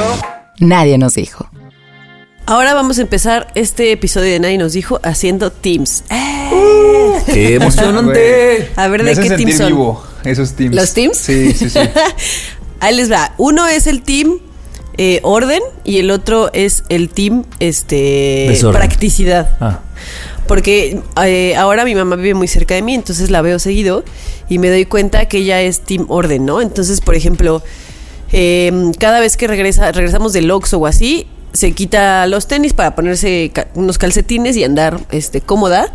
1. Nadie nos dijo. Ahora vamos a empezar este episodio de Nadie nos dijo haciendo teams. ¡Qué emocionante! A ver de qué team sentir son. vivo esos teams. ¿Los teams? Sí, sí, sí. Ahí les va. Uno es el team eh, orden y el otro es el team este Desorden. practicidad. Ah. Porque eh, ahora mi mamá vive muy cerca de mí, entonces la veo seguido y me doy cuenta que ella es team orden, ¿no? Entonces, por ejemplo, eh, cada vez que regresa, regresamos del Oxxo o así, se quita los tenis para ponerse ca- unos calcetines y andar este, cómoda,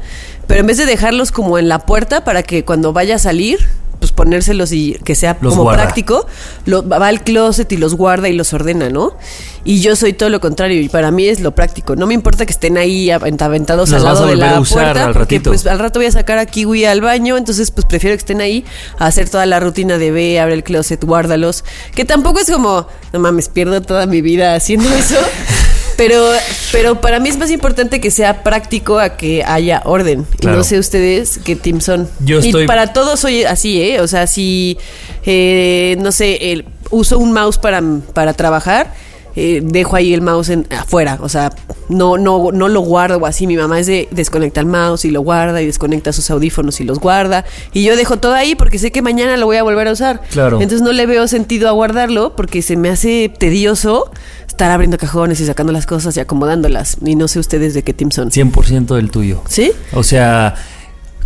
pero en vez de dejarlos como en la puerta para que cuando vaya a salir, pues ponérselos y que sea Los como guarda. práctico, lo, va al closet y los guarda y los ordena, ¿no? Y yo soy todo lo contrario y para mí es lo práctico. No me importa que estén ahí avent- aventados Los al lado de la puerta, al porque pues al rato voy a sacar a Kiwi al baño, entonces pues prefiero que estén ahí a hacer toda la rutina de ve, abre el closet, guárdalos, que tampoco es como, no mames, pierdo toda mi vida haciendo eso. Pero, pero para mí es más importante que sea práctico a que haya orden. Y Claro. no sé ustedes qué team son. Yo Y estoy- para todos soy así, ¿eh? O sea, si, eh, no sé, el- uso un mouse para, para trabajar, eh, dejo ahí el mouse en, afuera. O sea, no, no, no lo guardo así. Mi mamá es de desconecta el mouse y lo guarda y desconecta sus audífonos y los guarda. Y yo dejo todo ahí porque sé que mañana lo voy a volver a usar. Claro. Entonces no le veo sentido a guardarlo porque se me hace tedioso estar abriendo cajones y sacando las cosas y acomodándolas. Y no sé ustedes de qué team son. 100% del tuyo. ¿Sí? O sea,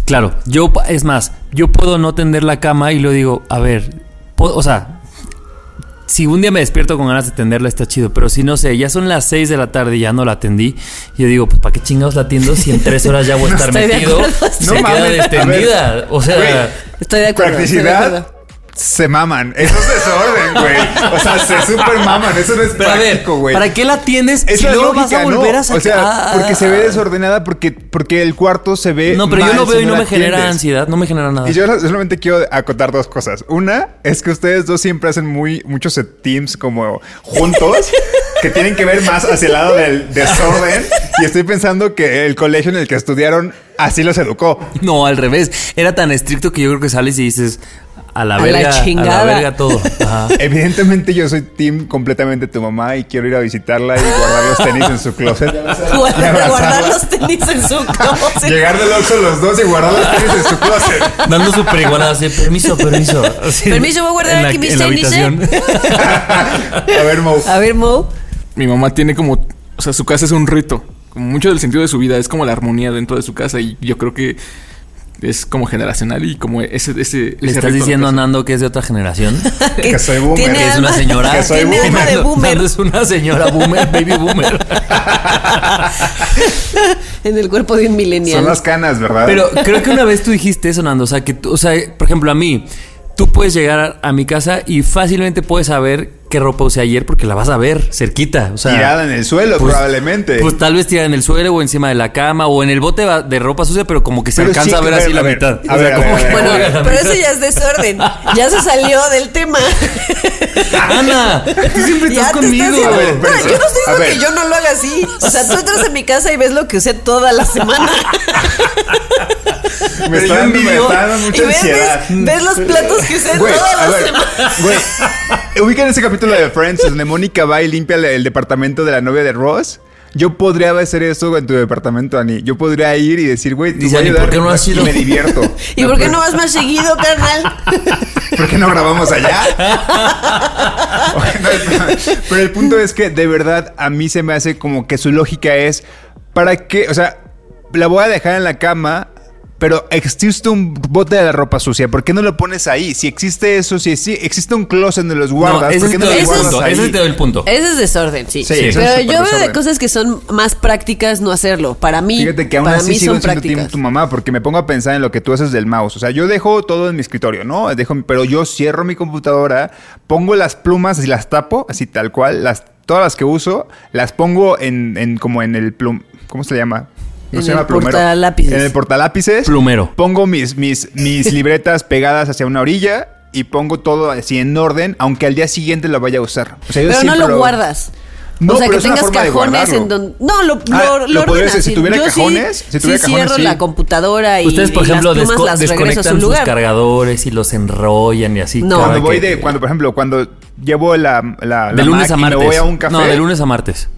claro, yo, es más, yo puedo no tender la cama y lo digo, a ver, o sea, si un día me despierto con ganas de tenderla está chido, pero si no sé, ya son las 6 de la tarde y ya no la atendí, yo digo, pues ¿para qué chingados la atiendo si en tres horas ya voy a estar metido? acuerdo. Se No queda destendida. O sea, Güey. Estoy de acuerdo. estoy de Practicidad. acuerdo. Se maman. Eso es desorden, güey. O sea, se super maman. Eso no es pero práctico, güey. ¿para qué la atiendes Es la luego lógica, vas a volver ¿no? a sacar? O sea, porque se ve desordenada porque, porque el cuarto se ve No, pero yo lo veo si y no me genera atiendes. ansiedad, no me genera nada. Y yo solamente quiero acotar dos cosas. Una es que ustedes dos siempre hacen muy muchos teams como juntos que tienen que ver más hacia el lado del desorden. Y estoy pensando que el colegio en el que estudiaron así los educó. No, al revés. Era tan estricto que yo creo que sales y dices a la A la verga, a la verga todo. Ajá. Evidentemente yo soy team completamente tu mamá y quiero ir a visitarla y guardar los tenis en su closet. Guardar, los tenis en su closet. Llegar del Oxxo los dos y guardar los tenis en su closet. Dando su periguanada así, permiso, permiso. Así, Permiso, voy a guardar en la- aquí mis en la tenis, ¿eh? habitación. A ver, Mo. A ver, Mo. Mi mamá tiene como, o sea, su casa es un rito. Como mucho del sentido de su vida es como la armonía dentro de su casa y yo creo que es como generacional y como ese ese ¿Le ese estás diciendo a. Nando que es de otra generación? Que soy boomer. Tiene Que es una señora. Que soy tiene boomer. alma de boomer. Nando es una señora boomer, baby boomer. En el cuerpo de un millennial. Son las canas, ¿verdad? Pero creo que una vez tú dijiste eso, Nando. O sea, que, tú- o sea, por ejemplo, a mí, tú puedes llegar a mi casa y fácilmente puedes saber qué ropa usé ayer porque la vas a ver cerquita. O sea, Tirada en el suelo, pues- probablemente. Pues tal vez tirada en el suelo o encima de la cama o en el bote de ropa sucia, pero como que se Pero alcanza sí, a ver a ver, así la ver, mitad. a O sea, a ver. Bueno, pero eso ya es desorden. Ya se salió del tema. Ana, tú siempre Ya estás te conmigo. estás haciendo- A ver, No, yo no estoy a diciendo ver. que yo no lo haga así. O sea, tú entras en mi casa y ves lo que usé toda la semana. me está dando, me está dando Y mucha ves, ansiedad. ves, ves los platos que usé Güey, toda a la ver, semana. güey. Ubican ese capítulo de Friends donde Mónica va y limpia el, departamento de la novia de Ross. Yo podría hacer eso en tu departamento, Ani. Yo podría ir y decir, güey, Dice, Ani, ¿por qué no has y ido? me divierto. ¿Y por qué no vas más seguido, carnal? ¿Por qué no grabamos allá? Pero el punto es que de verdad a mí se me hace como que su lógica es para qué, o sea, la voy a dejar en la cama, pero existe un bote de la ropa sucia, ¿por qué no lo pones ahí? Si existe eso, si existe un closet donde los guardas, ese ¿por es qué no los guardas punto. ahí? Ese es el punto. Ese es desorden, sí. Sí, eso es Pero yo veo de cosas que son más prácticas no hacerlo. Para mí, Fíjate que aún para así mí sigo son prácticas. tu mamá porque me pongo a pensar en lo que tú haces del mouse. O sea, yo dejo todo en mi escritorio, ¿no? Dejo, pero yo cierro mi computadora, pongo las plumas y las tapo, así tal cual, las todas las que uso, las pongo en, en como en el plum, ¿cómo se le llama? No En se el llama plumero. portalápices. En el portalápices. Plumero. Pongo mis, mis, mis libretas pegadas hacia una orilla y pongo todo así en orden, aunque al día siguiente lo vaya a usar. O sea, yo Pero no siempre lo guardas. No, o sea, pero que es una tengas cajones en donde. No, lo, Ah, lo, lo lo ordenas. Si tuviera Yo sí- cajones, si tuviera sí cajones, cierro sí. la computadora y, Ustedes, por y ejemplo, las plumas desco- las regreso a su desconectan sus cargadores y los enrollan y así. No. Cuando voy que- de, cuando, por ejemplo, cuando llevo la, la, la de lunes a martes. voy a un café. No, de lunes a martes.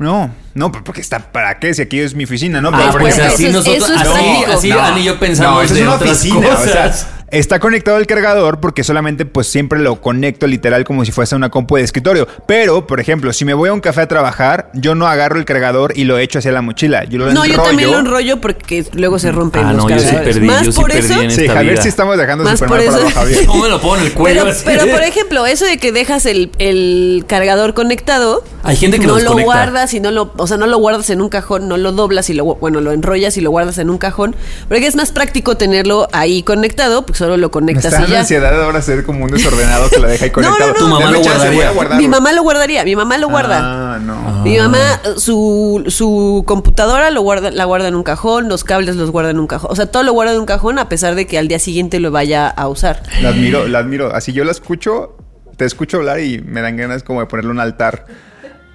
No, no, pues, porque está para qué si aquí es mi oficina, ¿no? Ah, Pero, pues ejemplo- así nosotros, así, así No, Ani y yo pensamos no, es una otras oficina, o sea, cosas. Está conectado el cargador porque solamente pues siempre lo conecto literal como si fuese una compu de escritorio. Pero, por ejemplo, si me voy a un café a trabajar, yo no agarro el cargador y lo echo hacia la mochila. Yo lo No, yo también lo enrollo porque luego se rompen Ah, los no, yo sí cargadores. perdí, Más yo sí por perdí eso. en Sí, esta Javier vida. sí estamos dejando Más por para eso. Javier. ¿Cómo me lo pongo en el cuello? Pero, por ejemplo, eso de que dejas el, el cargador conectado, Hay gente que no lo guardas y no lo, o sea, no lo guardas en un cajón, no lo doblas y lo, bueno, lo enrollas y lo guardas en un cajón, porque es más práctico tenerlo ahí conectado, porque solo lo Me conectas está y ya. ansiedad ahora ser como un desordenado que lo deja ahí No, no, conectado. no. Tu mamá lo guardaría. voy a guardarlo. Mi mamá lo guardaría, mi mamá lo guarda. Ah, no. Mi mamá, su, su computadora lo guarda, la guarda en un cajón, los cables los guarda en un cajón. O sea, todo lo guarda en un cajón a pesar de que al día siguiente lo vaya a usar. La admiro, la admiro. Así yo la escucho, te escucho hablar y me dan ganas como de ponerle un altar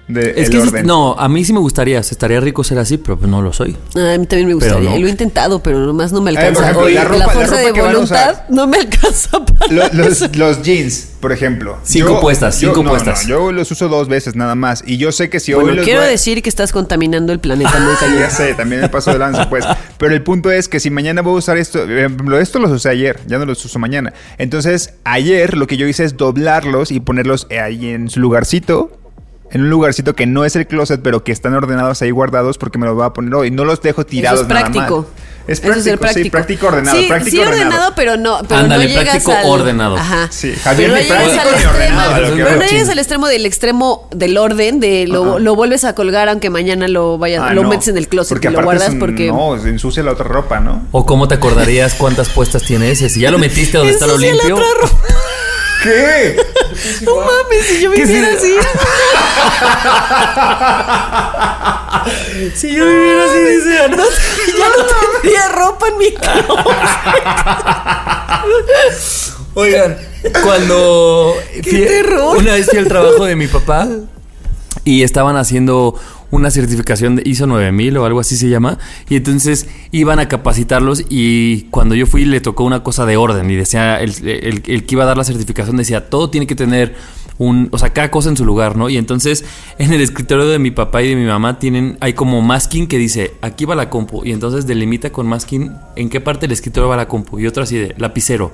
de Es el que no, a mí sí me gustaría, estaría rico ser así, pero pues no lo soy. A mí también me gustaría. No. Lo he intentado, pero nomás no me Eh, por alcanza. ejemplo, Hoy la ropa- la fuerza ropa de voluntad no me alcanza para Lo- eso. los, los jeans, por ejemplo. Cinco puestas, cinco no, puestas. no, yo los uso dos veces nada más. Y yo sé que si Bueno, hoy los quiero voy decir que estás contaminando el planeta muy cañón. Ya sé, también me paso de lanza, pues. Pero el punto es que si mañana voy a usar esto, ejemplo, esto los usé ayer, ya no los uso mañana. Entonces, ayer lo que yo hice es doblarlos y ponerlos ahí en su lugarcito. En un lugarcito que no es el closet, pero que están ordenados ahí guardados porque me los voy a poner hoy. No los dejo tirados Eso es práctico. nada más. Es Eso práctico, ser práctico. sí, práctico ordenado. Sí, práctico sí ordenado, pero no, pero Ándale, no llegas práctico al... ordenado. Ajá. Sí, Javier, Pero no práctico al extremo, ordenado, pero no llegas al extremo del extremo del orden, de lo, lo vuelves a colgar aunque mañana lo vayas, Ah, lo no. metes en el closet Porque y lo guardas es un- porque... No, se ensucia la otra ropa, ¿no? O cómo te acordarías cuántas puestas tiene ese. Si ya lo metiste donde está lo Ensucia la limpio. otra ropa. ¿Qué? No mames, si yo viviera así. Si yo viviera así, dice Ana. ya no tendría ropa en mi cama. Oigan, cuando fui- terror! una vez fui al trabajo de mi papá y estaban haciendo una certificación de ISO 9000 o algo así se llama y entonces iban a capacitarlos y cuando yo fui le tocó una cosa de orden y decía el, el- el que iba a dar la certificación decía todo tiene que tener un, o sea, cada cosa en su lugar, ¿no? Y entonces en el escritorio de mi papá y de mi mamá tienen, hay como masking que dice, aquí va la compu, y entonces delimita con masking en qué parte del escritorio va la compu, y otro así de lapicero,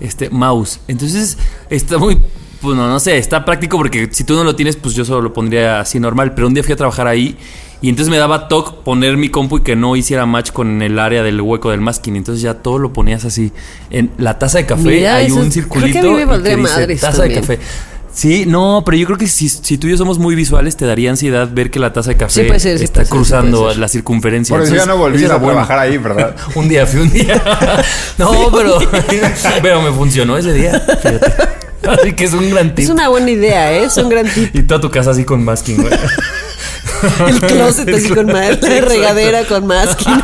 este, mouse. Entonces está muy, pues no, no sé, está práctico porque si tú no lo tienes, pues yo solo lo pondría así normal, pero un día fui a trabajar ahí. Y entonces me daba toque poner mi compu y que no hiciera match con el área del hueco del masking. Entonces ya todo lo ponías así. En la taza de café Mira, hay un es- circulito creo que a mí me que dice taza también. de café. Sí, no, pero yo creo que si, si tú y yo somos muy visuales, te daría ansiedad ver que la taza de café Sí puede ser, sí está puede cruzando puede ser. la circunferencia. Por eso ya Entonces, no volví a bueno. trabajar ahí, ¿verdad? un día, fui un día. no, pero, pero me funcionó ese día. Fíjate. Así que es un gran tip. Es una buena idea, ¿eh? Es un gran tip. Y toda tu casa así con masking, güey. El closet así con más, la regadera con masking.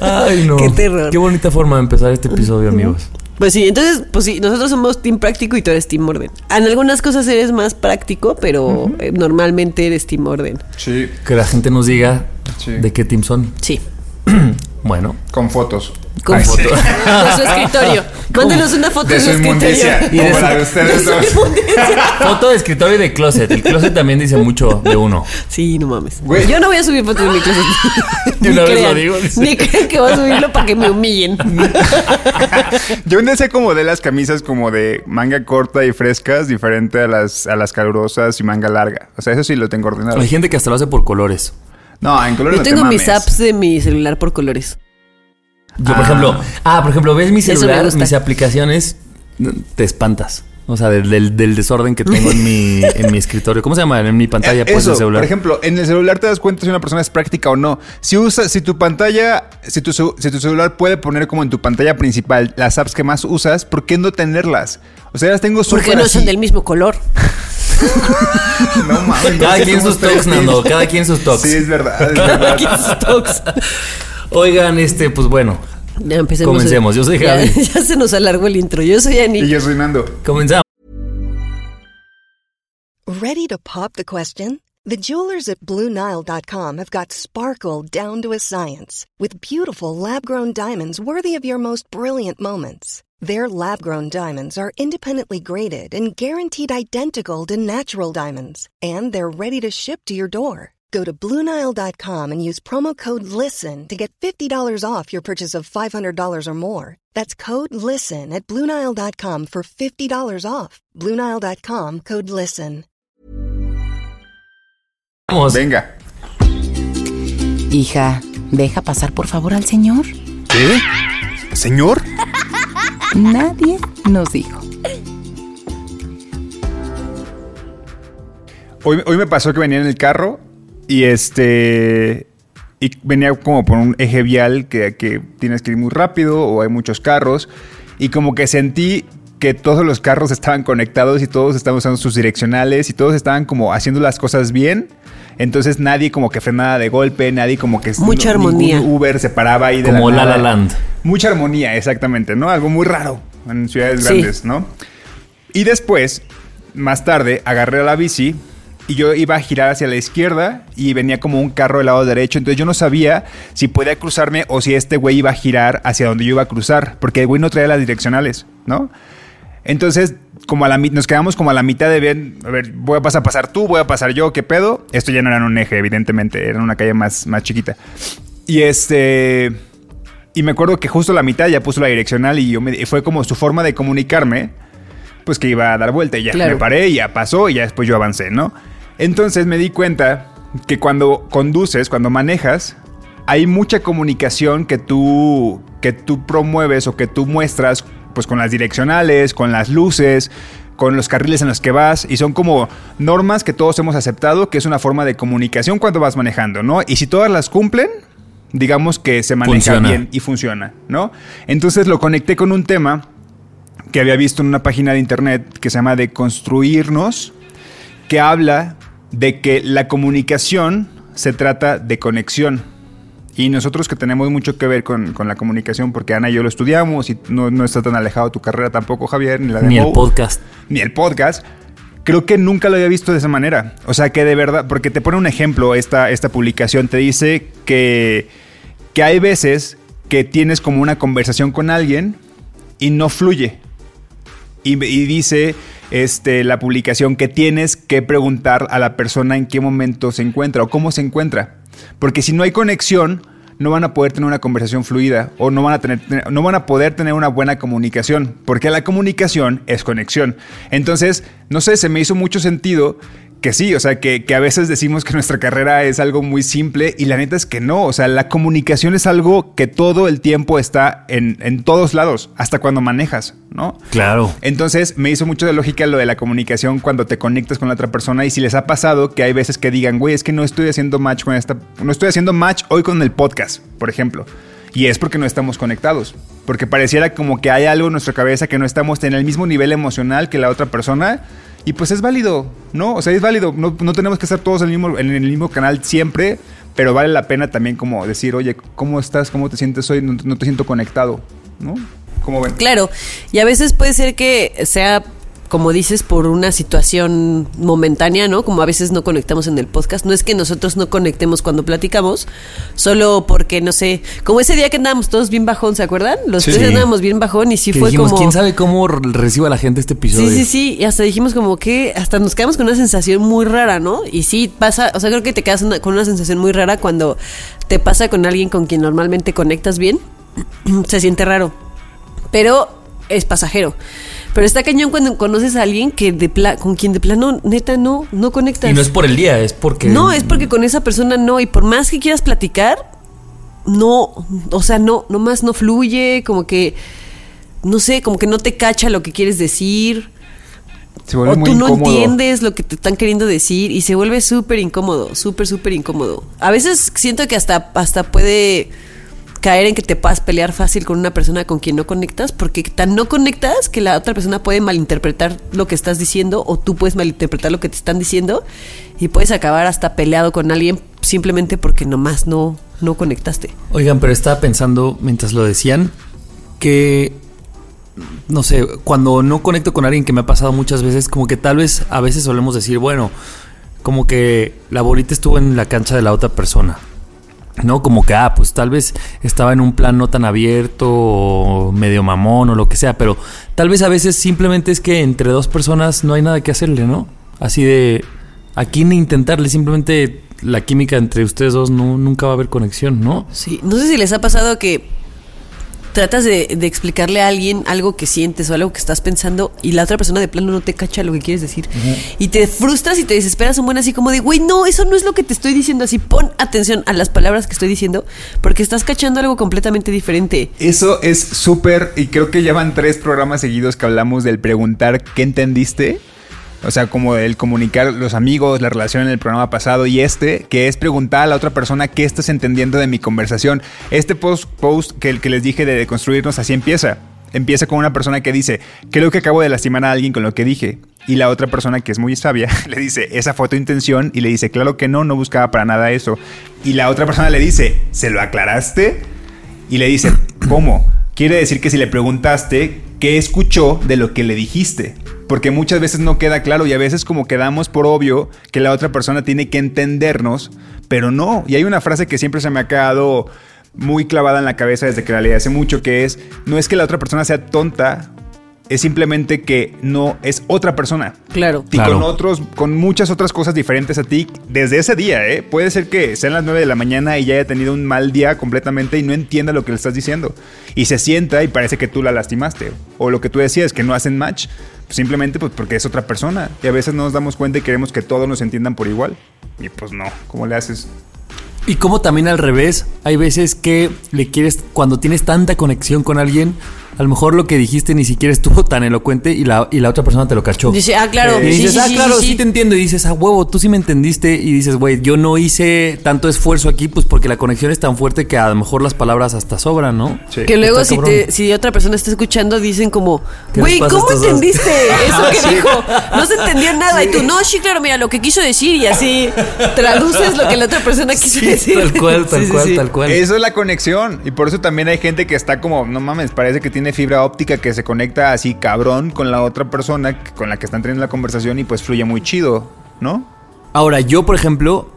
Ay, no. Qué terror. Qué bonita forma de empezar este episodio, amigos. Pues sí, entonces, pues sí, nosotros somos team práctico y tú eres team orden. En algunas cosas eres más práctico, pero eh, normalmente eres team orden. Sí. Que la gente nos diga Sí. de qué team son. Sí. Bueno. Con fotos. Con Ay, sí. De su escritorio. Mándenos una foto de, De su su escritorio. Y de Como su- la de ustedes De su. Foto de escritorio y de closet. El closet también dice mucho de uno. Sí, no mames. Güey. Yo no voy a subir fotos de mi closet. Ni una vez lo digo, dice. Ni crean que voy a subirlo para que me humillen. Yo un día sé como de las camisas como de manga corta y frescas, diferente a las, a las calurosas y manga larga. O sea, eso sí lo tengo ordenado. Hay gente que hasta lo hace por colores. No, en colores Yo no te tengo mis mames. apps de mi celular por colores. Yo, por Ah. ejemplo, ah, por ejemplo, ves mi celular, mis aplicaciones, te espantas. O sea, del, del- del desorden que tengo en mi, en mi escritorio. ¿Cómo se llama? En mi pantalla, pues, Eso, el celular. por ejemplo, en el celular te das cuenta si una persona es práctica o no. Si usa, si tu pantalla, si tu, si tu celular puede poner como en tu pantalla principal las apps que más usas, ¿por qué no tenerlas? O sea, las tengo súper Porque no así. son del mismo color. No mames. Cada quien sus toques, Nando. Cada quien sus toques. Sí, es verdad, es verdad. Aquí sus talks. Oigan, este, pues bueno. Ya empecemos. Comencemos. Yo soy Ya, Javi. ya se nos alargó el intro. Yo soy Ani. Y yo soy Nando. Comenzamos. Ready to pop the question? The jewelers at BlueNile.com have got sparkle down to a science with beautiful lab grown diamonds worthy of your most brilliant moments. Their lab grown diamonds are independently graded and guaranteed identical to natural diamonds, and they're ready to ship to your door. Go to BlueNile.com and use promo code LISTEN to get $50 off your purchase of $500 or more. That's code LISTEN at BlueNile.com for $50 off. BlueNile.com code LISTEN. Vamos. Venga. Hija, deja pasar por favor al señor. ¿Qué? ¿Señor? Nadie nos dijo. Hoy, hoy me pasó que venía en el carro y este. Y venía como por un eje vial que, que tienes que ir muy rápido o hay muchos carros. Y como que sentí que todos los carros estaban conectados y todos estaban usando sus direccionales y todos estaban como haciendo las cosas bien. Entonces nadie como que frenaba de golpe, nadie como que... Mucha ningún armonía. Uber se paraba ahí de Como La nada. La Land. Mucha armonía, exactamente, ¿no? Algo muy raro en ciudades Sí. grandes, ¿no? Y después, más tarde, agarré la bici y yo iba a girar hacia la izquierda y venía como un carro del lado derecho. Entonces yo no sabía si podía cruzarme o si este güey iba a girar hacia donde yo iba a cruzar, porque el güey no traía las direccionales, ¿no? Entonces, como a la nos quedamos como a la mitad de ver, a ver, voy a pasar tú, voy a pasar yo, ¿qué pedo? Esto ya no era en un eje, evidentemente, era una calle más, más chiquita. Y este. Y me acuerdo que justo a la mitad ya puso la direccional y yo me, fue como su forma de comunicarme, pues que iba a dar vuelta y ya Claro. me paré y ya pasó y ya después yo avancé, ¿no? Entonces me di cuenta que cuando conduces, cuando manejas, hay mucha comunicación que tú, que tú promueves o que tú muestras, pues con las direccionales, con las luces, con los carriles en los que vas, y son como normas que todos hemos aceptado, que es una forma de comunicación cuando vas manejando, ¿no? Y si todas las cumplen, digamos que se maneja Funciona. bien y funciona, ¿no? Entonces lo conecté con un tema que había visto en una página de internet que se llama De Construirnos, que habla de que la comunicación se trata de conexión. Y nosotros que tenemos mucho que ver con, con la comunicación, porque Ana y yo lo estudiamos y no, no está tan alejado tu carrera tampoco, Javier, ni la de Ni el podcast. ni el podcast, creo que nunca lo había visto de esa manera. O sea, que de verdad, porque te pone un ejemplo esta, esta publicación, te dice que, que hay veces que tienes como una conversación con alguien y no fluye. Y, y dice este, la publicación que tienes que preguntar a la persona en qué momento se encuentra o cómo se encuentra. Porque si no hay conexión, no van a poder tener una conversación fluida o no van a, tener, no van a poder tener una buena comunicación. Porque la comunicación es conexión. Entonces, no sé, se me hizo mucho sentido que sí, o sea, que, que a veces decimos que nuestra carrera es algo muy simple y la neta es que no, o sea, la comunicación es algo que todo el tiempo está en, en todos lados, hasta cuando manejas, ¿no? Claro. Entonces me hizo mucho de lógica lo de la comunicación cuando te conectas con la otra persona y si les ha pasado que hay veces que digan, güey, es que no estoy haciendo match con esta, no estoy haciendo match hoy con el podcast, por ejemplo. Y es porque no estamos conectados. Porque pareciera como que hay algo en nuestra cabeza que no estamos en el mismo nivel emocional que la otra persona. Y pues es válido, ¿no? O sea, es válido. No, no tenemos que estar todos en el, mismo, en el mismo canal siempre. Pero vale la pena también como decir, oye, ¿cómo estás? ¿Cómo te sientes hoy? No, te siento conectado, ¿no? ¿Cómo ven? Claro, y a veces puede ser que sea como dices, por una situación momentánea, ¿no? Como a veces no conectamos en el podcast. No es que nosotros no conectemos cuando platicamos, solo porque, no sé, como ese día que andábamos todos bien bajón, ¿se acuerdan? Los Sí. tres andábamos bien bajón y sí Que fue dijimos, como... ¿quién sabe cómo reciba la gente este episodio? Sí, sí, sí. Y hasta dijimos como que hasta nos quedamos con una sensación muy rara, ¿no? Y sí pasa, o sea, creo que te quedas una- con una sensación muy rara cuando te pasa con alguien con quien normalmente conectas bien. Se siente raro. Pero es pasajero. Pero está cañón cuando conoces a alguien que de pla- con quien de plano neta no, no conectas. Y no es por el día, es porque... No, es porque con esa persona no. Y por más que quieras platicar, no, o sea, no, nomás no fluye, como que, no sé, como que no te cacha lo que quieres decir. Se vuelve O muy tú no incómodo. entiendes lo que te están queriendo decir y se vuelve súper incómodo, súper, súper incómodo. A veces siento que hasta, hasta puede caer en que te puedas pelear fácil con una persona con quien no conectas, porque tan no conectas que la otra persona puede malinterpretar lo que estás diciendo o tú puedes malinterpretar lo que te están diciendo y puedes acabar hasta peleado con alguien simplemente porque nomás no, no conectaste. Oigan, pero estaba pensando mientras lo decían que no sé, cuando no conecto con alguien que me ha pasado muchas veces, como que tal vez a veces solemos decir, bueno, como que la bolita estuvo en la cancha de la otra persona. ¿No? Como que, ah, pues tal vez estaba en un plan no tan abierto o medio mamón o lo que sea, pero tal vez a veces simplemente es que entre dos personas no hay nada que hacerle, ¿no? Así de, aquí ni intentarle, simplemente la química entre ustedes dos no, nunca va a haber conexión, ¿no? Sí, no sé si les ha pasado que tratas de, de explicarle a alguien algo que sientes o algo que estás pensando y la otra persona de plano no te cacha lo que quieres decir. Y te frustras y te desesperas un buen así como de, güey, no, eso no es lo que te estoy diciendo así. Pon atención a las palabras que estoy diciendo porque estás cachando algo completamente diferente. Eso es súper, y creo que llevan tres programas seguidos que hablamos del preguntar qué entendiste. O sea, como el comunicar los amigos, la relación en el programa pasado y este, que es preguntar a la otra persona qué estás entendiendo de mi conversación. Este post, post que, que les dije de construirnos así empieza. Empieza con una persona que dice, creo que acabo de lastimar a alguien con lo que dije. Y la otra persona que es muy sabia le dice, esa fue tu intención. Y le dice, claro que no, no buscaba para nada eso. Y la otra persona le dice, ¿se lo aclaraste? Y le dice, ¿cómo? Quiere decir que si le preguntaste, ¿qué escuchó de lo que le dijiste? Porque muchas veces no queda claro y a veces como quedamos por obvio que la otra persona tiene que entendernos, pero no. Y hay una frase que siempre se me ha quedado muy clavada en la cabeza desde que la leí hace mucho, que es, no es que la otra persona sea tonta, es simplemente que no es otra persona. Claro. Y Claro. con otros, con muchas otras cosas diferentes a ti desde ese día, ¿eh? Puede ser que sean las 9 de la mañana y ya haya tenido un mal día completamente y no entienda lo que le estás diciendo. Y se sienta y parece que tú la lastimaste. O lo que tú decías, que no hacen match. Simplemente pues porque es otra persona. Y a veces no nos damos cuenta y queremos que todos nos entiendan por igual. Y pues no, ¿cómo le haces? Y como también al revés, hay veces que le quieres, cuando tienes tanta conexión con alguien, a lo mejor lo que dijiste ni siquiera estuvo tan elocuente y la, y la otra persona te lo cachó. Dice, ah, claro. Y dices, sí, ah, sí, claro, sí, sí, sí. te entiendo. Y dices, ah, huevo, tú sí me entendiste. Y dices, güey, yo no hice tanto esfuerzo aquí, pues porque la conexión es tan fuerte que a lo mejor las palabras hasta sobran, ¿no? Sí. Que luego si, te, si otra persona está escuchando dicen como, ¿Qué güey, ¿cómo estos dos?" entendiste eso que dijo? No se entendió nada. Y tú, no, sí, claro, mira, lo que quiso decir y así traduces lo que la otra persona quiso Sí, decir. tal cual, tal Sí, sí, cual, sí. tal cual. Eso es la conexión. Y por eso también hay gente que está como, no mames, parece que tiene fibra óptica que se conecta así cabrón con la otra persona con la que están teniendo la conversación y pues fluye muy chido, ¿no? Ahora, yo, por ejemplo,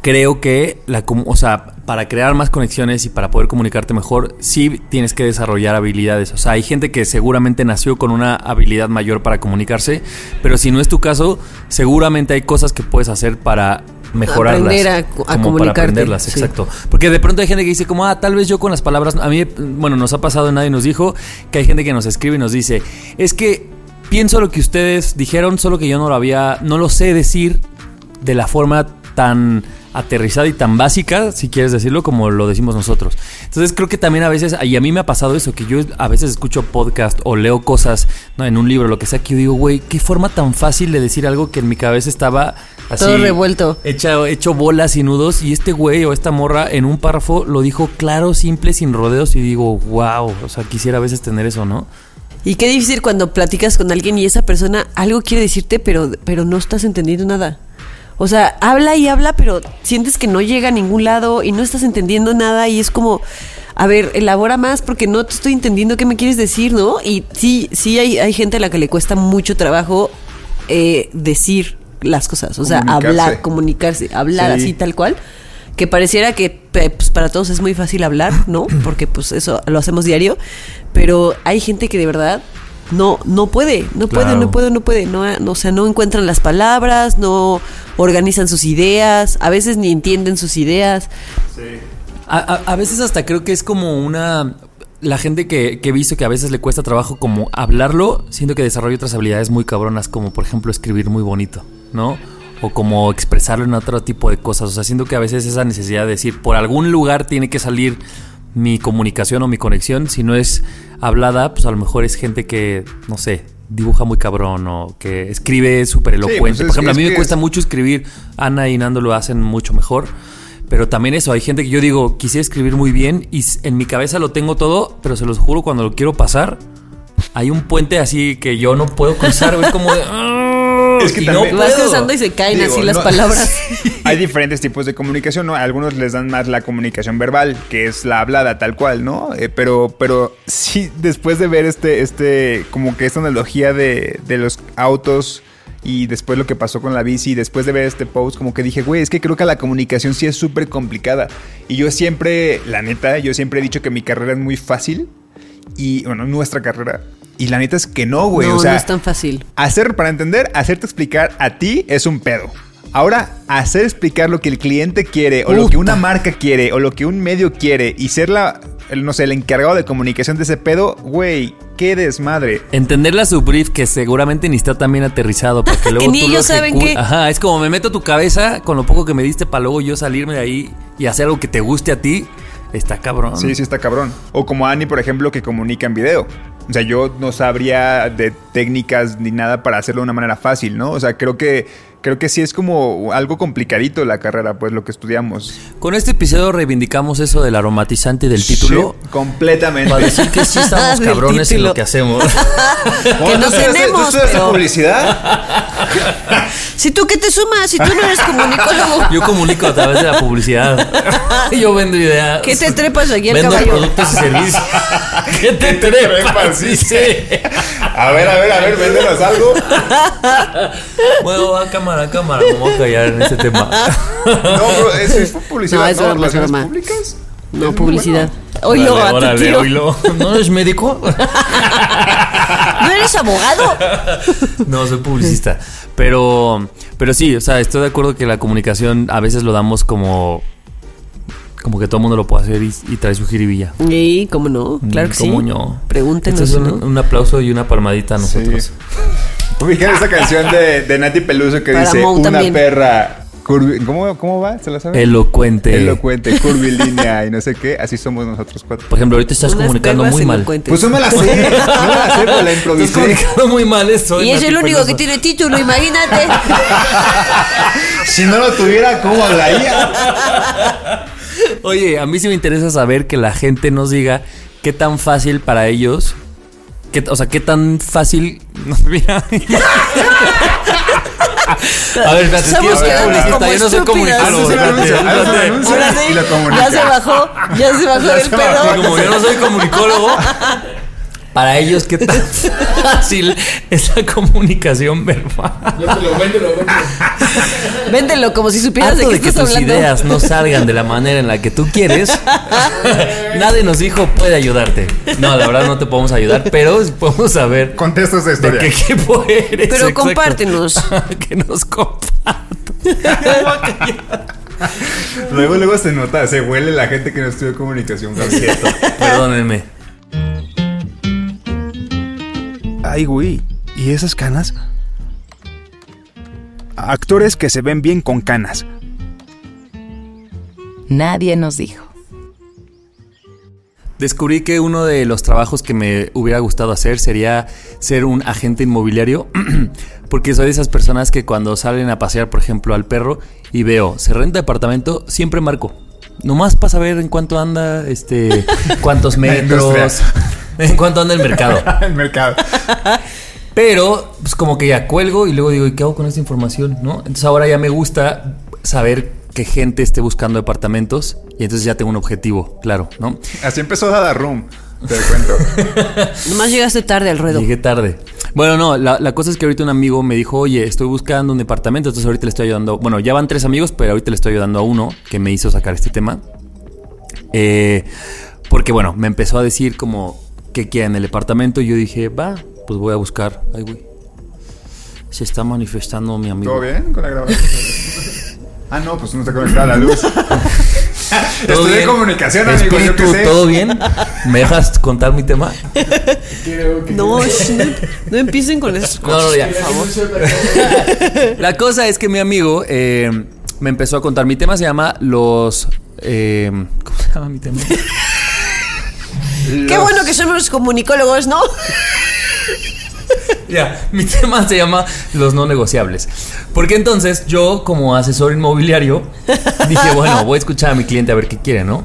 creo que la, o sea, para crear más conexiones y para poder comunicarte mejor, sí tienes que desarrollar habilidades. O sea, hay gente que seguramente nació con una habilidad mayor para comunicarse, pero si no es tu caso, seguramente hay cosas que puedes hacer para mejorarlas. Aprender a- a como para aprenderlas, sí. exacto. Porque de pronto hay gente que dice como, ah, tal vez yo con las palabras, a mí, bueno, nos ha pasado, nadie nos dijo, que hay gente que nos escribe y nos dice, es que pienso lo que ustedes dijeron, solo que yo no lo había, no lo sé decir de la forma tan aterrizada y tan básica, si quieres decirlo, como lo decimos nosotros. Entonces creo que también a veces, y a mí me ha pasado eso, que yo a veces escucho podcast o leo cosas ¿no? en un libro, lo que sea, que yo digo, güey, qué forma tan fácil de decir algo que en mi cabeza estaba así. Todo revuelto. Hecho, hecho bolas y nudos, y este güey o esta morra en un párrafo lo dijo claro, simple, sin rodeos, y digo, wow, o sea, quisiera a veces tener eso, ¿no? Y qué difícil cuando platicas con alguien y esa persona algo quiere decirte, pero, pero no estás entendiendo nada. O sea, habla y habla, pero sientes que no llega a ningún lado y no estás entendiendo nada y es como, a ver, elabora más porque no te estoy entendiendo qué me quieres decir, ¿no? Y sí, sí hay, hay gente a la que le cuesta mucho trabajo eh, decir las cosas, o sea, hablar, comunicarse, hablar Sí. así tal cual. Que pareciera que pues, para todos es muy fácil hablar, ¿no? Porque pues eso lo hacemos diario. Pero hay gente que de verdad no, no puede, no puede, Claro. no puede, no puede. No, no, o sea, no encuentran las palabras, no organizan sus ideas, a veces ni entienden sus ideas. A, a- a veces hasta creo que es como una... La gente que, que he visto que a veces le cuesta trabajo como hablarlo, siento que desarrolla otras habilidades muy cabronas, como por ejemplo escribir muy bonito, ¿no? O como expresarlo en otro tipo de cosas. O sea, siento que a veces esa necesidad de decir, por algún lugar tiene que salir mi comunicación o mi conexión. Si no es hablada, pues a lo mejor es gente que, no sé, dibuja muy cabrón o que escribe súper elocuente. pues es- por ejemplo, a mí me cuesta es- mucho escribir. Ana y Nando lo hacen mucho mejor. Pero también eso, hay gente que yo digo, quisiera escribir muy bien y en mi cabeza lo tengo todo, pero se los juro, cuando lo quiero pasar, hay un puente así que yo no puedo cruzar, es como de... Es que y también- no Vas cruzando y se caen Digo, así las no- palabras. Hay diferentes tipos de comunicación, ¿no? A algunos les dan más la comunicación verbal, que es la hablada tal cual, ¿no? Eh, pero, pero sí, después de ver este, este, como que esta analogía de, de los autos y después lo que pasó con la bici, y después de ver este post, como que dije, güey, es que creo que la comunicación sí es súper complicada. Y yo siempre, la neta, yo siempre he dicho que mi carrera es muy fácil. Y, bueno, nuestra carrera. Y la neta es que no, güey. no, o sea, no es tan fácil. Hacer, para entender, hacerte explicar a ti es un pedo. Ahora, hacer explicar lo que el cliente quiere, o lo que una marca quiere, o lo que un medio quiere, y ser la, el, no sé, el encargado de comunicación de ese pedo, güey, qué desmadre. Entenderla su brief que seguramente ni está también aterrizado para que luego ni tú lo ellos saben qué. Ajá, es como me meto a tu cabeza con lo poco que me diste para luego yo salirme de ahí y hacer algo que te guste a ti. Está cabrón. Sí, sí está cabrón. O como Ani, por ejemplo, que comunica en video. O sea, yo no sabría de técnicas ni nada para hacerlo de una manera fácil, ¿no? O sea, creo que creo que sí es como algo complicadito la carrera, pues lo que estudiamos. Con este episodio reivindicamos eso del aromatizante del título. Sí, completamente. Para decir que sí estamos cabrones en lo que hacemos. Que no ¿Tú estudiaste- tenemos, ¿Tú estudiaste pero- publicidad? Si tú qué te sumas, si tú no eres comunicólogo, Yo comunico a través de la publicidad. Yo vendo ideas. ¿qué te trepas aquí al Vendo caballo? productos y servicios. ¿Qué te trepas? Dice. A ver, a ver, a ver, véndenos algo. Bueno, va cámara, cámara. Me voy a callar en este tema. No, bro, eso es publicidad. No, es ¿Relaciones broma. públicas? No, publicidad. bueno. Oilo, a tu órale, tío. oílo. ¿No eres médico? ¿No eres abogado? No, soy publicista. Pero, pero sí, o sea, estoy de acuerdo que la comunicación a veces lo damos como. Como que todo el mundo lo puede hacer y, y trae su jiribilla. Sí, ¿cómo no? Claro que sí. ¿Cómo no? Pregúntenos, Esto es un, ¿no? un aplauso y una palmadita a nosotros. Ubican esa canción de, de Nati Peluso que Para dice Mou una también. perra curvi- ¿Cómo, ¿Cómo va? ¿Se la sabe? Elocuente. Elocuente, curvilínea y no sé qué. Así somos nosotros cuatro. Por ejemplo, ahorita estás Unas comunicando muy mal. elocuentes. Pues no me la sé. No me la sé, pero la Estás improvisé. comunicando muy mal esto. Y es el único que tiene título, imagínate. Si no lo tuviera, ¿cómo hablaría? Oye, a mí sí me interesa saber que la gente nos diga qué tan fácil para ellos. qué- o sea, qué tan fácil. Mira. A ver, espérate, es que yo publicista, no soy comunicólogo. Ya se bajó, ya se bajó del pedo. Como yo no soy comunicólogo, para ellos, ¿qué tan fácil es la comunicación verbal? Véndelo como si supieras Harto de qué de que estás tus hablando. ideas no salgan de la manera en la que tú quieres, nadie nos dijo puede ayudarte. No, la verdad no te podemos ayudar, pero podemos saber Contesta esta de historia. qué equipo eres. Pero exacto. compártenos. que nos compartan. Luego, luego se nota, se huele la gente que no estudió comunicación. Perdónenme. Ay, güey. ¿Y esas canas? Actores que se ven bien con canas. Nadie nos dijo. Descubrí que uno de los trabajos que me hubiera gustado hacer sería ser un agente inmobiliario, porque soy de esas personas que cuando salen a pasear, por ejemplo, al perro y veo, se renta departamento, siempre marco. Nomás para saber en cuánto anda, este, cuántos metros. en cuánto anda el mercado. El mercado. Pero, pues como que ya cuelgo y luego digo, ¿y qué hago con esta información? ¿No? Entonces ahora ya me gusta saber que gente esté buscando departamentos y entonces ya tengo un objetivo, claro, ¿no? Así empezó Dada Room. Te cuento. Nomás llegaste tarde al ruedo. Llegué tarde. Bueno, no, la, la cosa es que ahorita un amigo me dijo, oye, estoy buscando un departamento, entonces ahorita le estoy ayudando. Bueno, ya van tres amigos, pero ahorita le estoy ayudando a uno que me hizo sacar este tema. Eh, porque bueno, me empezó a decir como que quiere en el departamento y yo dije, va, pues voy a buscar. Ay, güey. Se está manifestando mi amigo. ¿Todo bien con la grabación? ah, no, pues no te conectaba la luz. Estudié bien? comunicación, amigo, yo sé. ¿todo bien? ¿Me dejas contar mi tema? No, no, empiecen con eso. No, no, ya. La cosa es que mi amigo eh, me empezó a contar. Mi tema se llama los. eh, ¿Cómo se llama mi tema? Qué bueno que somos comunicólogos, ¿no? Ya, mi tema se llama los no negociables. Porque entonces yo, como asesor inmobiliario, dije, bueno, voy a escuchar a mi cliente a ver qué quiere, ¿no?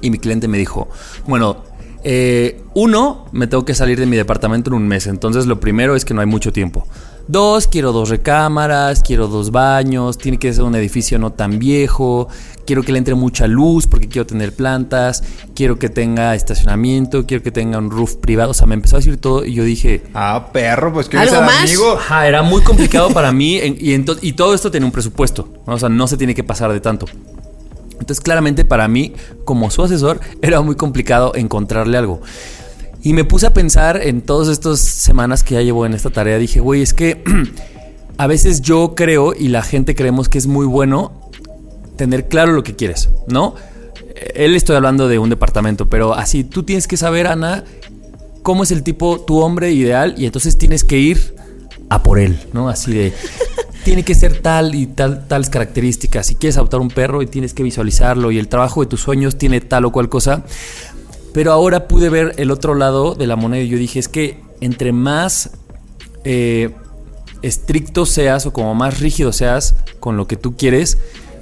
Y mi cliente me dijo, bueno, eh, uno, me tengo que salir de mi departamento en un mes. Entonces lo primero es que no hay mucho tiempo. Dos, quiero dos recámaras, quiero dos baños, tiene que ser un edificio no tan viejo, quiero que le entre mucha luz porque quiero tener plantas, quiero que tenga estacionamiento, quiero que tenga un roof privado. O sea, me empezó a decir todo y yo dije, Ah, perro, pues que ¿Algo más? amigo. Ajá, era muy complicado para mí y, ento- y todo esto tiene un presupuesto. ¿no? O sea, no se tiene que pasar de tanto. Entonces, claramente para mí, como su asesor, era muy complicado encontrarle algo. Y me puse a pensar en todas estas semanas que ya llevo en esta tarea. Dije, güey, es que a veces yo creo y la gente creemos que es muy bueno tener claro lo que quieres, ¿no? Él estoy hablando de un departamento, pero así tú tienes que saber, Ana, cómo es el tipo, tu hombre ideal, y entonces tienes que ir a por él, ¿no? Así de. Tiene que ser tal y tal, tales características. Si quieres adoptar un perro y tienes que visualizarlo, y el trabajo de tus sueños tiene tal o cual cosa. Pero ahora pude ver el otro lado de la moneda y yo dije, es que entre más eh, estricto seas o como más rígido seas con lo que tú quieres,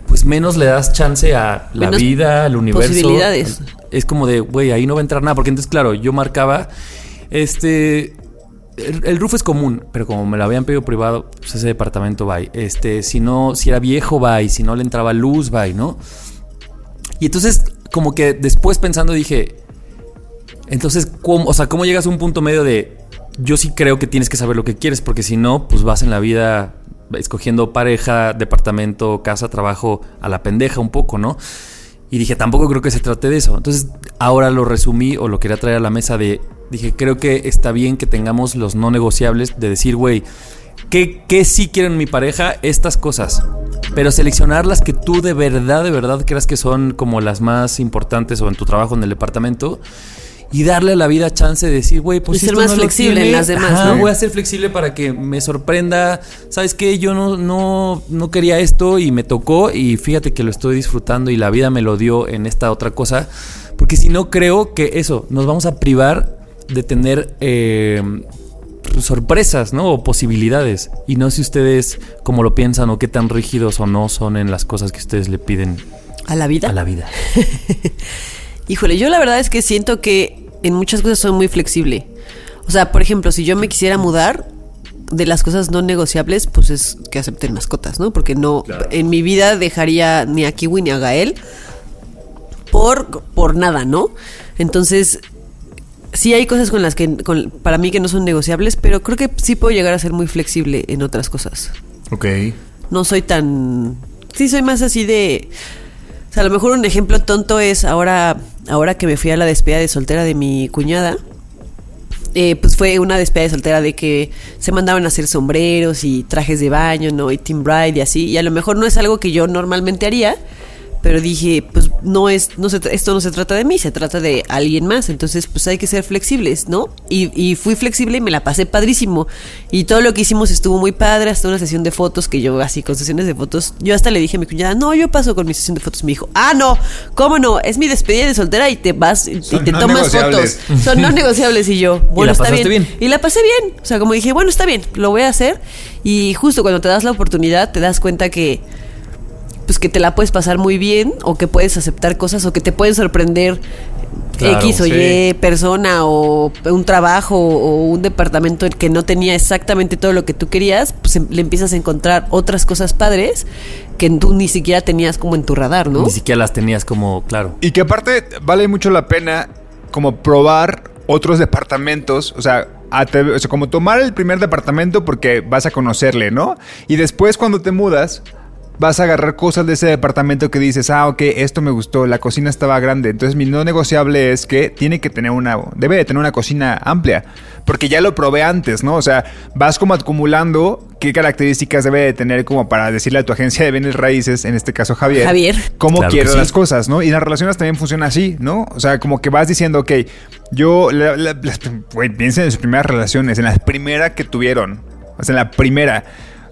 pues menos le das chance a la Menos vida, al universo. posibilidades. Es como de, güey, ahí no va a entrar nada. Porque entonces, claro, yo marcaba, este, el, el roof es común, pero como me lo habían pedido privado, pues ese departamento va. Este, si no, si era viejo, va. Y si no le entraba luz, va, ¿no? Y entonces, como que después pensando dije, entonces, ¿cómo, o sea, ¿cómo llegas a un punto medio de yo sí creo que tienes que saber lo que quieres? Porque si no, pues vas en la vida escogiendo pareja, departamento, casa, trabajo a la pendeja un poco, ¿no? Y dije, tampoco creo que se trate de eso. Entonces, ahora lo resumí o lo quería traer a la mesa de, dije, creo que está bien que tengamos los no negociables de decir, güey, ¿qué, ¿qué sí quiero en mi pareja? Estas cosas. Pero seleccionar las que tú de verdad, de verdad creas que son como las más importantes o en tu trabajo en el departamento. Y darle a la vida chance de decir, güey, pues Y ser esto más no lo flexible en las demás, ajá, ¿no? voy a ser flexible para que me sorprenda. ¿Sabes qué? Yo no, no, no quería esto y me tocó y fíjate que lo estoy disfrutando y la vida me lo dio en esta otra cosa. Porque si no creo que eso, nos vamos a privar de tener eh, sorpresas, ¿no? O posibilidades. Y no sé ustedes cómo lo piensan o qué tan rígidos o no son en las cosas que ustedes le piden A la vida. a la vida. Híjole, yo la verdad es que siento que en muchas cosas soy muy flexible. O sea, por ejemplo, si yo me quisiera mudar, de las cosas no negociables, pues es que acepten mascotas, ¿no? Porque no, en mi vida dejaría ni a Kiwi ni a Gael por, por nada, ¿no? Entonces, sí hay cosas con las que, con- para mí que no son negociables, pero creo que sí puedo llegar a ser muy flexible en otras cosas. Ok. No soy tan. Sí, soy más así de. A lo mejor un ejemplo tonto es ahora, ahora que me fui a la despedida de soltera de mi cuñada. eh, pues fue una despedida de soltera de que se mandaban a hacer sombreros y trajes de baño, ¿no? Y Team Bride y así. Y a lo mejor no es algo que yo normalmente haría. Pero dije, pues no es, no se, tra- esto no se trata de mí, se trata de alguien más. Entonces, pues hay que ser flexibles, ¿no? Y, y fui flexible y me la pasé padrísimo. Y todo lo que hicimos estuvo muy padre, hasta una sesión de fotos que yo así, con sesiones de fotos, yo hasta le dije a mi cuñada, no, yo paso con mi sesión de fotos. Me dijo, ah, no, ¿cómo no? Es mi despedida de soltera y te vas y Son te no tomas fotos. Son no negociables. Y yo, bueno, está bien. bien? Y la pasé bien. O sea, como dije, bueno, está bien, lo voy a hacer. Y justo cuando te das la oportunidad, te das cuenta que pues que te la puedes pasar muy bien o que puedes aceptar cosas o que te pueden sorprender Claro, X o sí. Y persona o un trabajo o un departamento que no tenía exactamente todo lo que tú querías, pues em- le empiezas a encontrar otras cosas padres que tú ni siquiera tenías como en tu radar, ¿no? Ni siquiera las tenías como, claro. Y que aparte vale mucho la pena como probar otros departamentos, o sea, o sea, como tomar el primer departamento porque vas a conocerle, ¿no? Y después cuando te mudas, vas a agarrar cosas de ese departamento que dices, ah, ok, esto me gustó, la cocina estaba grande, entonces mi no negociable es que tiene que tener una, debe de tener una cocina amplia, porque ya lo probé antes, ¿no? O sea, vas como acumulando qué características debe de tener como para decirle a tu agencia de bienes raíces, en este caso Javier, Javier. cómo Claro que quiero sí. las cosas, ¿no? Y las relaciones también funciona así, ¿no? O sea, como que vas diciendo, ok, yo, la- la- las- güey, piensen en sus primeras relaciones, en la primera que tuvieron, o sea, en la primera.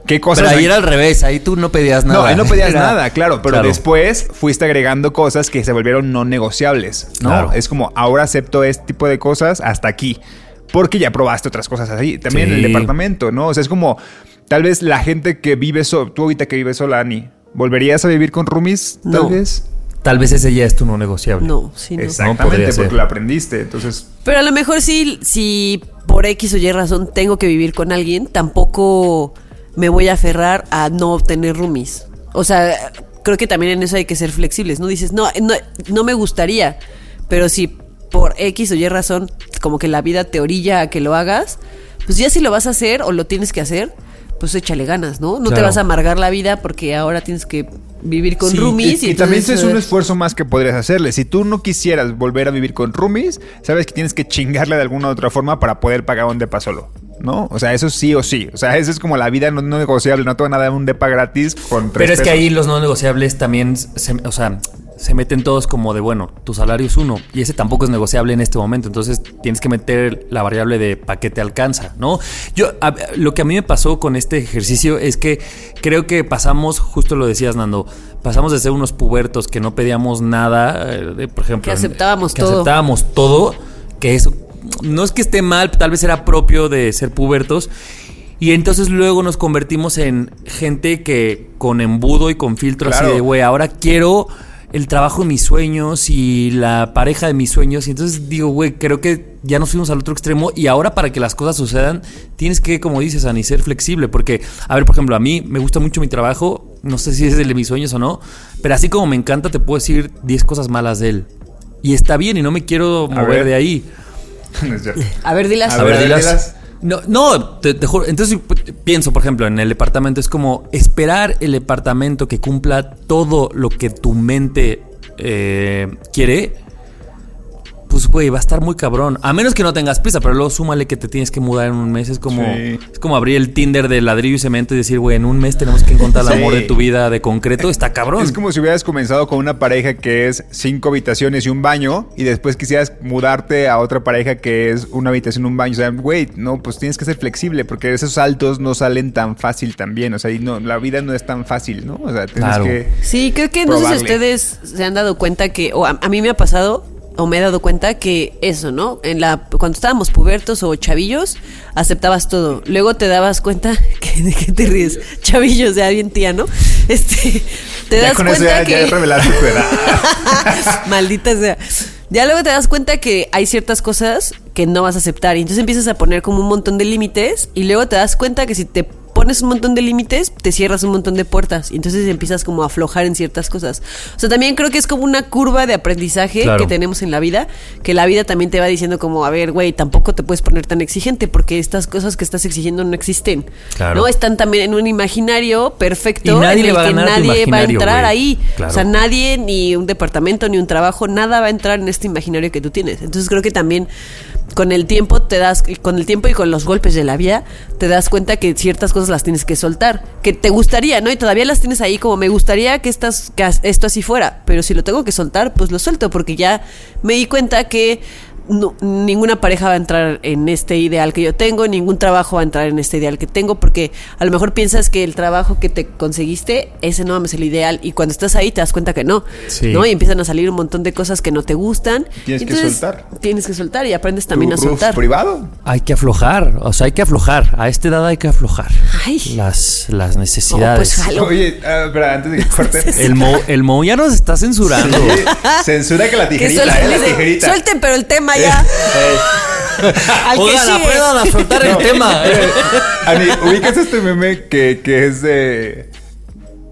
¿Qué cosas? Pero ahí era al revés, ahí tú no pedías nada. no, ahí no pedías Era- nada, claro, pero Claro. después fuiste agregando cosas que se volvieron no negociables, ¿no? Claro. Es como, ahora acepto este tipo de cosas hasta aquí, porque ya probaste otras cosas así, también en el departamento, ¿no? O sea, es como, tal vez la gente que vive sola, tú ahorita que vives sola, Ani, ¿volverías a vivir con roomies, tal No. vez? Tal vez ese ya es tu no negociable. No, sí, no. Exactamente, porque lo aprendiste. Entonces, Pero a lo mejor sí, si por X o Y razón tengo que vivir con alguien, tampoco me voy a aferrar a no obtener roomies. O sea, creo que también en eso hay que ser flexibles, ¿no? Dices, no, no, no me gustaría, pero si por X o Y razón, como que la vida te orilla a que lo hagas, pues ya si lo vas a hacer o lo tienes que hacer, pues échale ganas, ¿no? No te vas a amargar la vida porque ahora tienes que vivir con sí, roomies. y, y también entonces, es un esfuerzo más que podrías hacerle. Si tú no quisieras volver a vivir con roomies, sabes que tienes que chingarle de alguna u otra forma para poder pagar un depa solo. ¿No? O sea, eso sí o sí. O sea, eso es como la vida no, no negociable. No te van a dar un depa gratis con tres Pero es que ahí los no negociables también, se, o sea, se meten todos como de, bueno, tu salario es uno y ese tampoco es negociable en este momento. Entonces tienes que meter la variable de para qué te alcanza, ¿no? Yo, a- lo que a mí me pasó con este ejercicio es que creo que pasamos, justo lo decías, Nando, pasamos de ser unos pubertos que no pedíamos nada, eh, de, por ejemplo, Que aceptábamos que todo. aceptábamos todo, que eso no es que esté mal, tal vez era propio de ser pubertos. Y entonces luego nos convertimos en gente que con embudo y con filtro Claro. así de, güey, ahora quiero el trabajo de mis sueños y la pareja de mis sueños. Y entonces digo, güey, creo que ya nos fuimos al otro extremo y ahora para que las cosas sucedan tienes que, como dices, Ani, ser flexible. Porque, a ver, por ejemplo, a mí me gusta mucho mi trabajo, no sé si es el de mis sueños o no, pero así como me encanta, te puedo decir 10 cosas malas de él. Y está bien y no me quiero mover ver. de ahí. No es cierto. A ver, dilas. A ver, dilas. dilas. No, no te, te juro. Entonces p- pienso, por ejemplo, en el departamento es como esperar el departamento que cumpla todo lo que tu mente eh, quiere. Pues, güey, va a estar muy cabrón. A menos que no tengas prisa, pero luego súmale que te tienes que mudar en un mes. Es como, Sí. es como abrir el Tinder de ladrillo y cemento y decir, güey, en un mes tenemos que encontrar el Sí. amor de tu vida de concreto. Está cabrón. Es como si hubieras comenzado con una pareja que es cinco habitaciones y un baño y después quisieras mudarte a otra pareja que es una habitación y un baño. O sea, güey, no, pues tienes que ser flexible porque esos saltos no salen tan fácil también. O sea, y no, la vida no es tan fácil, ¿no? O sea, tienes Claro. que... Sí, creo que no sé si probarle. ustedes se han dado cuenta que, o a, a mí me ha pasado, o me he dado cuenta que eso, ¿no? En la, cuando estábamos pubertos o chavillos, aceptabas todo. Luego te dabas cuenta que, de qué te ríes. Chavillos, ya bien tía, ¿no? Este, te Ya das con eso cuenta ya, que... ya tu edad. Maldita sea. Ya luego te das cuenta que hay ciertas cosas que no vas a aceptar. Y entonces empiezas a poner como un montón de límites. Y luego te das cuenta que si te pones un montón de límites, te cierras un montón de puertas. Y entonces empiezas como a aflojar en ciertas cosas. O sea, también creo que es como una curva de aprendizaje Claro. que tenemos en la vida. Que la vida también te va diciendo como, a ver, güey, tampoco te puedes poner tan exigente. Porque estas cosas que estás exigiendo no existen. Claro. ¿no? Están también en un imaginario perfecto. Y nadie en el va que nadie va a entrar ahí. Claro. O sea, nadie, ni un departamento, ni un trabajo, nada va a entrar en este imaginario que tú tienes. Entonces creo que también con el tiempo te das, con el tiempo y con los golpes de la vida, te das cuenta que ciertas cosas las tienes que soltar, que te gustaría, ¿no? Y todavía las tienes ahí como me gustaría que, estas, que esto así fuera, pero si lo tengo que soltar, pues lo suelto, porque ya me di cuenta que no- ninguna pareja va a entrar en este ideal que yo tengo, ningún trabajo va a entrar en este ideal que tengo, porque a lo mejor piensas que el trabajo que te conseguiste, ese no es el ideal, y cuando estás ahí te das cuenta que no, Sí. ¿no? Y empiezan a salir un montón de cosas que no te gustan. Tienes que soltar. Tienes que soltar y aprendes también a ¿Tu roof soltar. privado? Hay que aflojar, o sea, hay que aflojar. A esta edad hay que aflojar Ay. las, las No, necesidades. pues. Oye, ah, espera, antes de que corten. el, Mo, el Mo ya nos está censurando. Sí, Censura que la Que tijerita, eh, la tijerita. Suelten, pero el tema ya. Al que Oigan, sigue. aprendan a soltar el tema. eh, Ani, ubicas este meme que, que es de.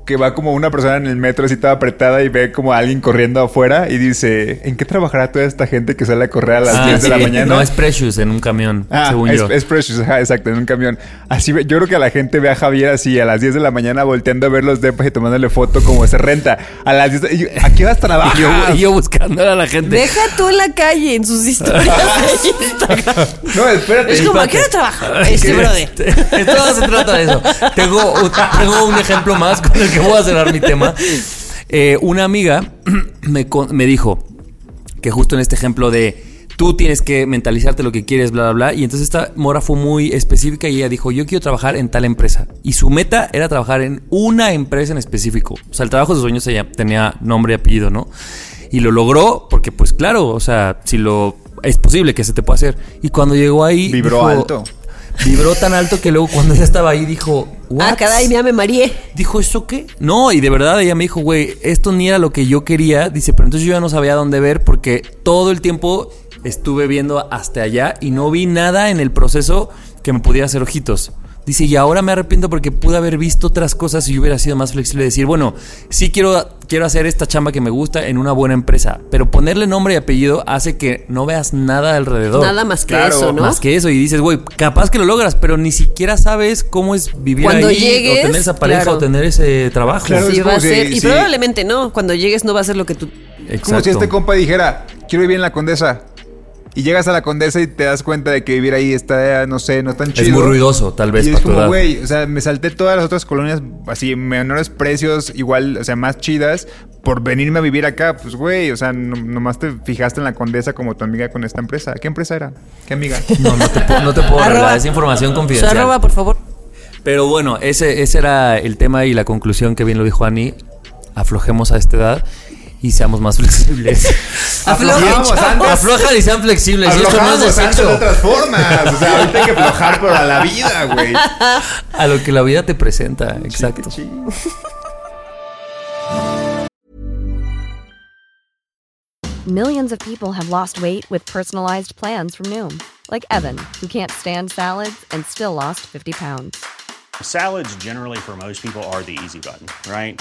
Que va como una persona en el metro así toda apretada y ve como a alguien corriendo afuera y dice: ¿En qué trabajará toda esta gente que sale a correr a las Ah, 10 de la mañana? No, es Precious en un camión, Ah, según es, yo. es Precious, ajá, exacto, en un camión. Así ve- yo creo que a la gente ve a Javier así a las 10 de la mañana volteando a ver los depas y tomándole foto como se renta. A las 10 de- y yo, ¿A qué horas trabajas? Y yo, y yo buscando a la gente. Deja tú en la calle en sus historias de Instagram. No, espérate. Es como, ¿a qué hora trabaja este brother? Esto no se trata de eso. Tengo, un- tengo un ejemplo más con el que voy a cerrar mi tema. Eh, una amiga me, me dijo que justo en este ejemplo de tú tienes que mentalizarte lo que quieres, bla, bla, bla. Y entonces esta mora fue muy específica y ella dijo, yo quiero trabajar en tal empresa. Y su meta era trabajar en una empresa en específico. O sea, el trabajo de sus sueños ella tenía nombre y apellido, ¿no? Y lo logró porque, pues claro, o sea, si lo... Es posible que se te pueda hacer. Y cuando llegó ahí... Vibró dijo- alto. Vibró tan alto que luego cuando ella estaba ahí dijo... Ah, caray, ya me mareé. Dijo, ¿eso qué? No, y de verdad ella me dijo, güey, esto ni era lo que yo quería. Dice, pero entonces yo ya no sabía dónde ver porque todo el tiempo estuve viendo hasta allá y no vi nada en el proceso que me pudiera hacer ojitos. Dice, y ahora me arrepiento porque pude haber visto otras cosas y yo hubiera sido más flexible decir, bueno, sí quiero, quiero hacer esta chamba que me gusta en una buena empresa, pero ponerle nombre y apellido hace que no veas nada alrededor. Nada más que Claro, eso, ¿no? Más que eso, y dices, güey, capaz que lo logras, pero ni siquiera sabes cómo es vivir Cuando ahí, llegues, o tener esa pareja, claro. o tener ese trabajo. Claro, Sí es va a si- ser. y sí. probablemente no. Cuando llegues no va a ser lo que tú. Exacto. Como si este compa dijera, quiero vivir en la Condesa. Y llegas a la Condesa y te das cuenta de que vivir ahí está, no sé, no es tan chido. Es muy ruidoso, tal vez, Y es para tu como, güey, o sea, me salté todas las otras colonias así, menores precios, igual, o sea, más chidas, por venirme a vivir acá. Pues, güey, o sea, no- nomás te fijaste en la Condesa como tu amiga con esta empresa. ¿Qué empresa era? ¿Qué amiga? No, no te, puedo- no te puedo Arroba. es información confidencial. arroba, por favor. Pero bueno, ese, ese era el tema y la conclusión que bien lo dijo Ani. Aflojemos a esta edad y seamos más flexibles. Antes. Aflojan y sean flexibles. Y eso no es de antes de sexo. otras formas. O sea, ahorita hay que aflojar para la vida, güey. A lo que la vida te presenta, exacto. Millions of people have lost weight with personalized plans from Noom, like Evan, who can't stand salads and still lost 50 pounds. Salads, generally, for most people, are the easy button, right?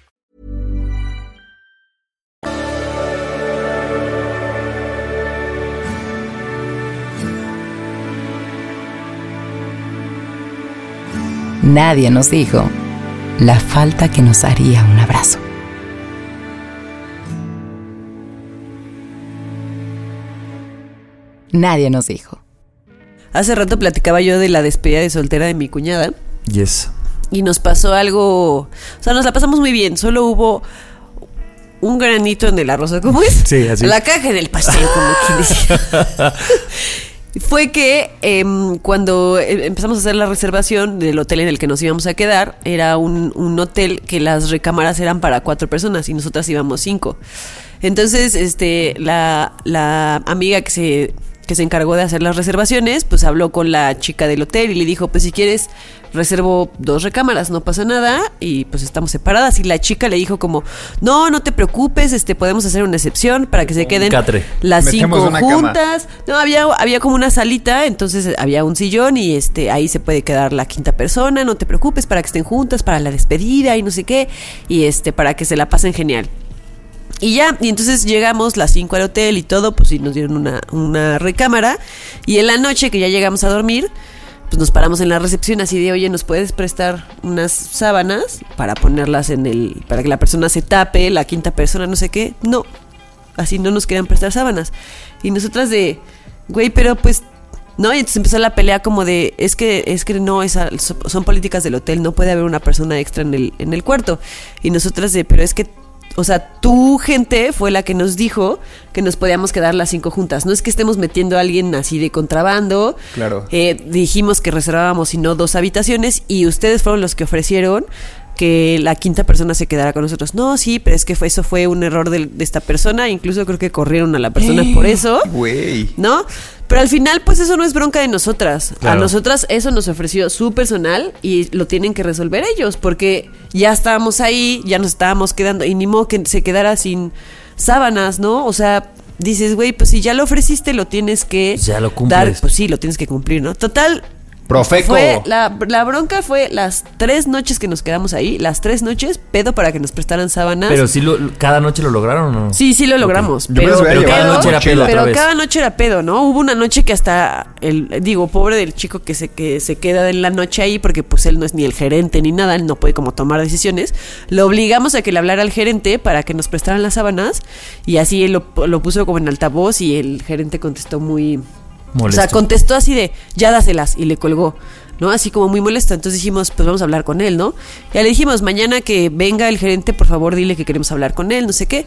Nadie nos dijo la falta que nos haría un abrazo. Nadie nos dijo. Hace rato platicaba yo de la despedida de soltera de mi cuñada. Yes. Y nos pasó algo. O sea, nos la pasamos muy bien. Solo hubo un granito en el arroz. ¿Cómo es? Sí, así. La caja en el pastel, como quien dice. Fue que em, cuando eh, empezamos a hacer la reservación del hotel en el que nos íbamos a quedar, era un, un hotel que las recámaras eran para cuatro personas y nosotras íbamos cinco. Entonces, este, la, la amiga que se, que se encargó de hacer las reservaciones, pues habló con la chica del hotel y le dijo, pues si quieres, reservo dos recámaras, no pasa nada, y pues estamos separadas. Y la chica le dijo como, no, no te preocupes, este, podemos hacer una excepción para que se queden catre. las Metemos cinco cama. juntas. No, había, había como una salita, entonces había un sillón y este ahí se puede quedar la quinta persona, no te preocupes, para que estén juntas, para la despedida y no sé qué, y este, para que se la pasen genial. Y ya, y entonces llegamos las 5 al hotel y todo, pues sí, nos dieron una, una recámara. Y en la noche que ya llegamos a dormir, pues nos paramos en la recepción así de, oye, ¿nos puedes prestar unas sábanas para ponerlas en el, para que la persona se tape, la quinta persona, no sé qué? No. así no nos querían prestar sábanas. Y nosotras de, güey, pero pues ¿no? Y entonces empezó la pelea como de, es que, es que no, esa, son políticas del hotel, no puede haber una persona extra en el, en el cuarto. Y nosotras de, pero es que, o sea, tu gente fue la que nos dijo que nos podíamos quedar las cinco juntas. No es que estemos metiendo a alguien así de contrabando. Claro. Eh, dijimos que reservábamos, si no, dos habitaciones y ustedes fueron los que ofrecieron que la quinta persona se quedara con nosotros. No, sí, pero es que fue, eso fue un error de, de esta persona. Incluso creo que corrieron a la persona por eso. Güey. ¿No? Pero al final, pues eso no es bronca de nosotras. A nosotras eso nos ofreció su personal y lo tienen que resolver ellos, porque ya estábamos ahí, ya nos estábamos quedando, y ni modo que se quedara sin sábanas, ¿no? O sea, dices, güey, pues si ya lo ofreciste, lo tienes que Ya lo cumples. dar, pues sí, lo tienes que cumplir, ¿no? Total. Profeco. Fue la, la bronca fue las tres noches que nos quedamos ahí, las tres noches, pedo para que nos prestaran sábanas. Pero sí, lo, cada noche lo lograron o no. Sí, sí lo logramos. Yo Pero, pero cada noche era pedo. otra Pero vez. cada noche era pedo, ¿no? Hubo una noche que hasta el, digo, pobre del chico que se, que se queda en la noche ahí, porque pues él no es ni el gerente ni nada, él no puede como tomar decisiones. Lo obligamos a que le hablara al gerente para que nos prestaran las sábanas. Y así él lo, lo puso como en altavoz y el gerente contestó muy. Molesto. O sea, contestó así de, ya dáselas, y le colgó, ¿no? Así como muy molesto. Entonces dijimos, pues vamos a hablar con él, ¿no? Ya le dijimos, mañana que venga el gerente, por favor, dile que queremos hablar con él, no sé qué.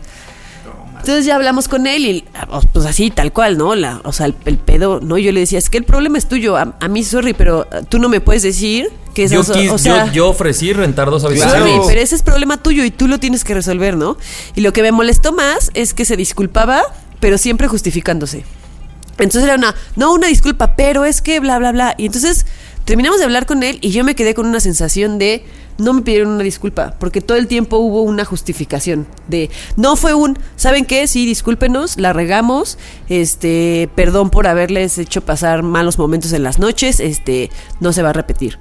Entonces ya hablamos con él y pues así, tal cual, ¿no? La, o sea, el, el pedo, ¿no? Yo le decía, es que el problema es tuyo, a, a mí, sorry, pero uh, tú no me puedes decir que yo, esas, quis- o sea, yo, yo ofrecí rentar dos Sorry, habitaciones. pero ese es problema tuyo y tú lo tienes que resolver, ¿no? Y lo que me molestó más es que se disculpaba, pero siempre justificándose. Entonces era una, no, una disculpa, pero es que bla, bla, bla. Y entonces terminamos de hablar con él y yo me quedé con una sensación de, no me pidieron una disculpa, porque todo el tiempo hubo una justificación de, no fue un, ¿saben qué? Sí, discúlpenos, la regamos, este, perdón por haberles hecho pasar malos momentos en las noches, este, no se va a repetir.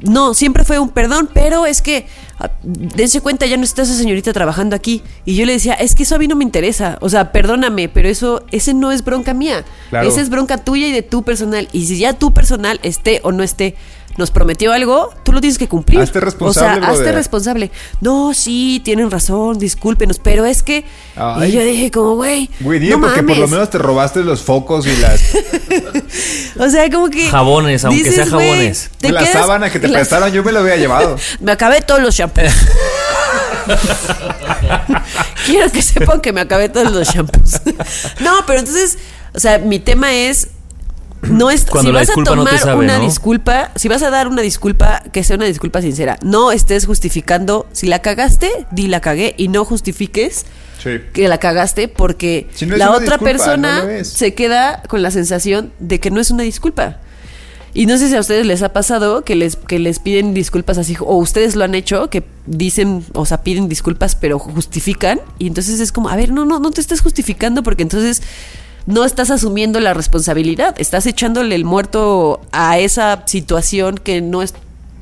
No, siempre fue un perdón, pero es que ah, dense cuenta, ya no está esa señorita trabajando aquí. Y yo le decía, es que eso a mí no me interesa. O sea, perdóname, pero eso, ese no es bronca mía. Claro. Esa es bronca tuya y de tu personal. Y si ya tu personal esté o no esté, nos prometió algo, tú lo tienes que cumplir. Hazte responsable, O sea, hazte responsable. No, sí, tienen razón, discúlpenos, pero es que. Ay. Y yo dije, como, güey. Güey, no porque por lo menos te robaste los focos y las O sea, como que. Jabones, aunque dices, sea jabones. te la quedas- sábana que te la- prestaron, yo me la había llevado. Me acabé todos los shampoos. Quiero que sepan que me acabé todos los shampoos. no, pero entonces, o sea, mi tema es. No es, Cuando si la vas a no tomar sabe, una ¿no? disculpa, si vas a dar una disculpa, que sea una disculpa sincera. No estés justificando. Si la cagaste, di la cagué y no justifiques Sí. que la cagaste porque Si no es la otra disculpa, persona se queda con la sensación de que no es una disculpa. Y no sé si a ustedes les ha pasado que les, que les piden disculpas así, o ustedes lo han hecho, que dicen, o sea, piden disculpas, pero justifican. Y entonces es como, a ver, no, no, no te estás justificando porque entonces no estás asumiendo la responsabilidad. Estás echándole el muerto a esa situación que no es,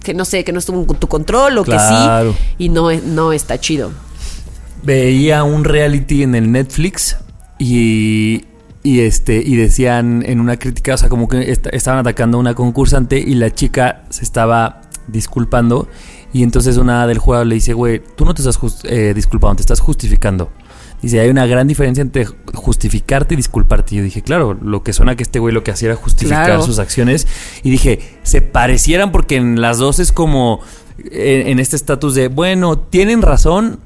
que no sé, que no estuvo en tu control o Claro. que sí. Y no, no está chido. veía un reality en el Netflix y, y este y decían en una crítica, o sea, como que est- estaban atacando a una concursante y la chica se estaba disculpando y entonces una del jurado le dice, güey, tú no te estás eh, disculpando, te estás justificando. Dice, hay una gran diferencia entre justificarte y disculparte. Y yo dije, claro, lo que suena que este güey lo que hacía era justificar Claro. sus acciones. Y dije, se parecieran porque en las dos es como en, en este estatus de, bueno, tienen razón,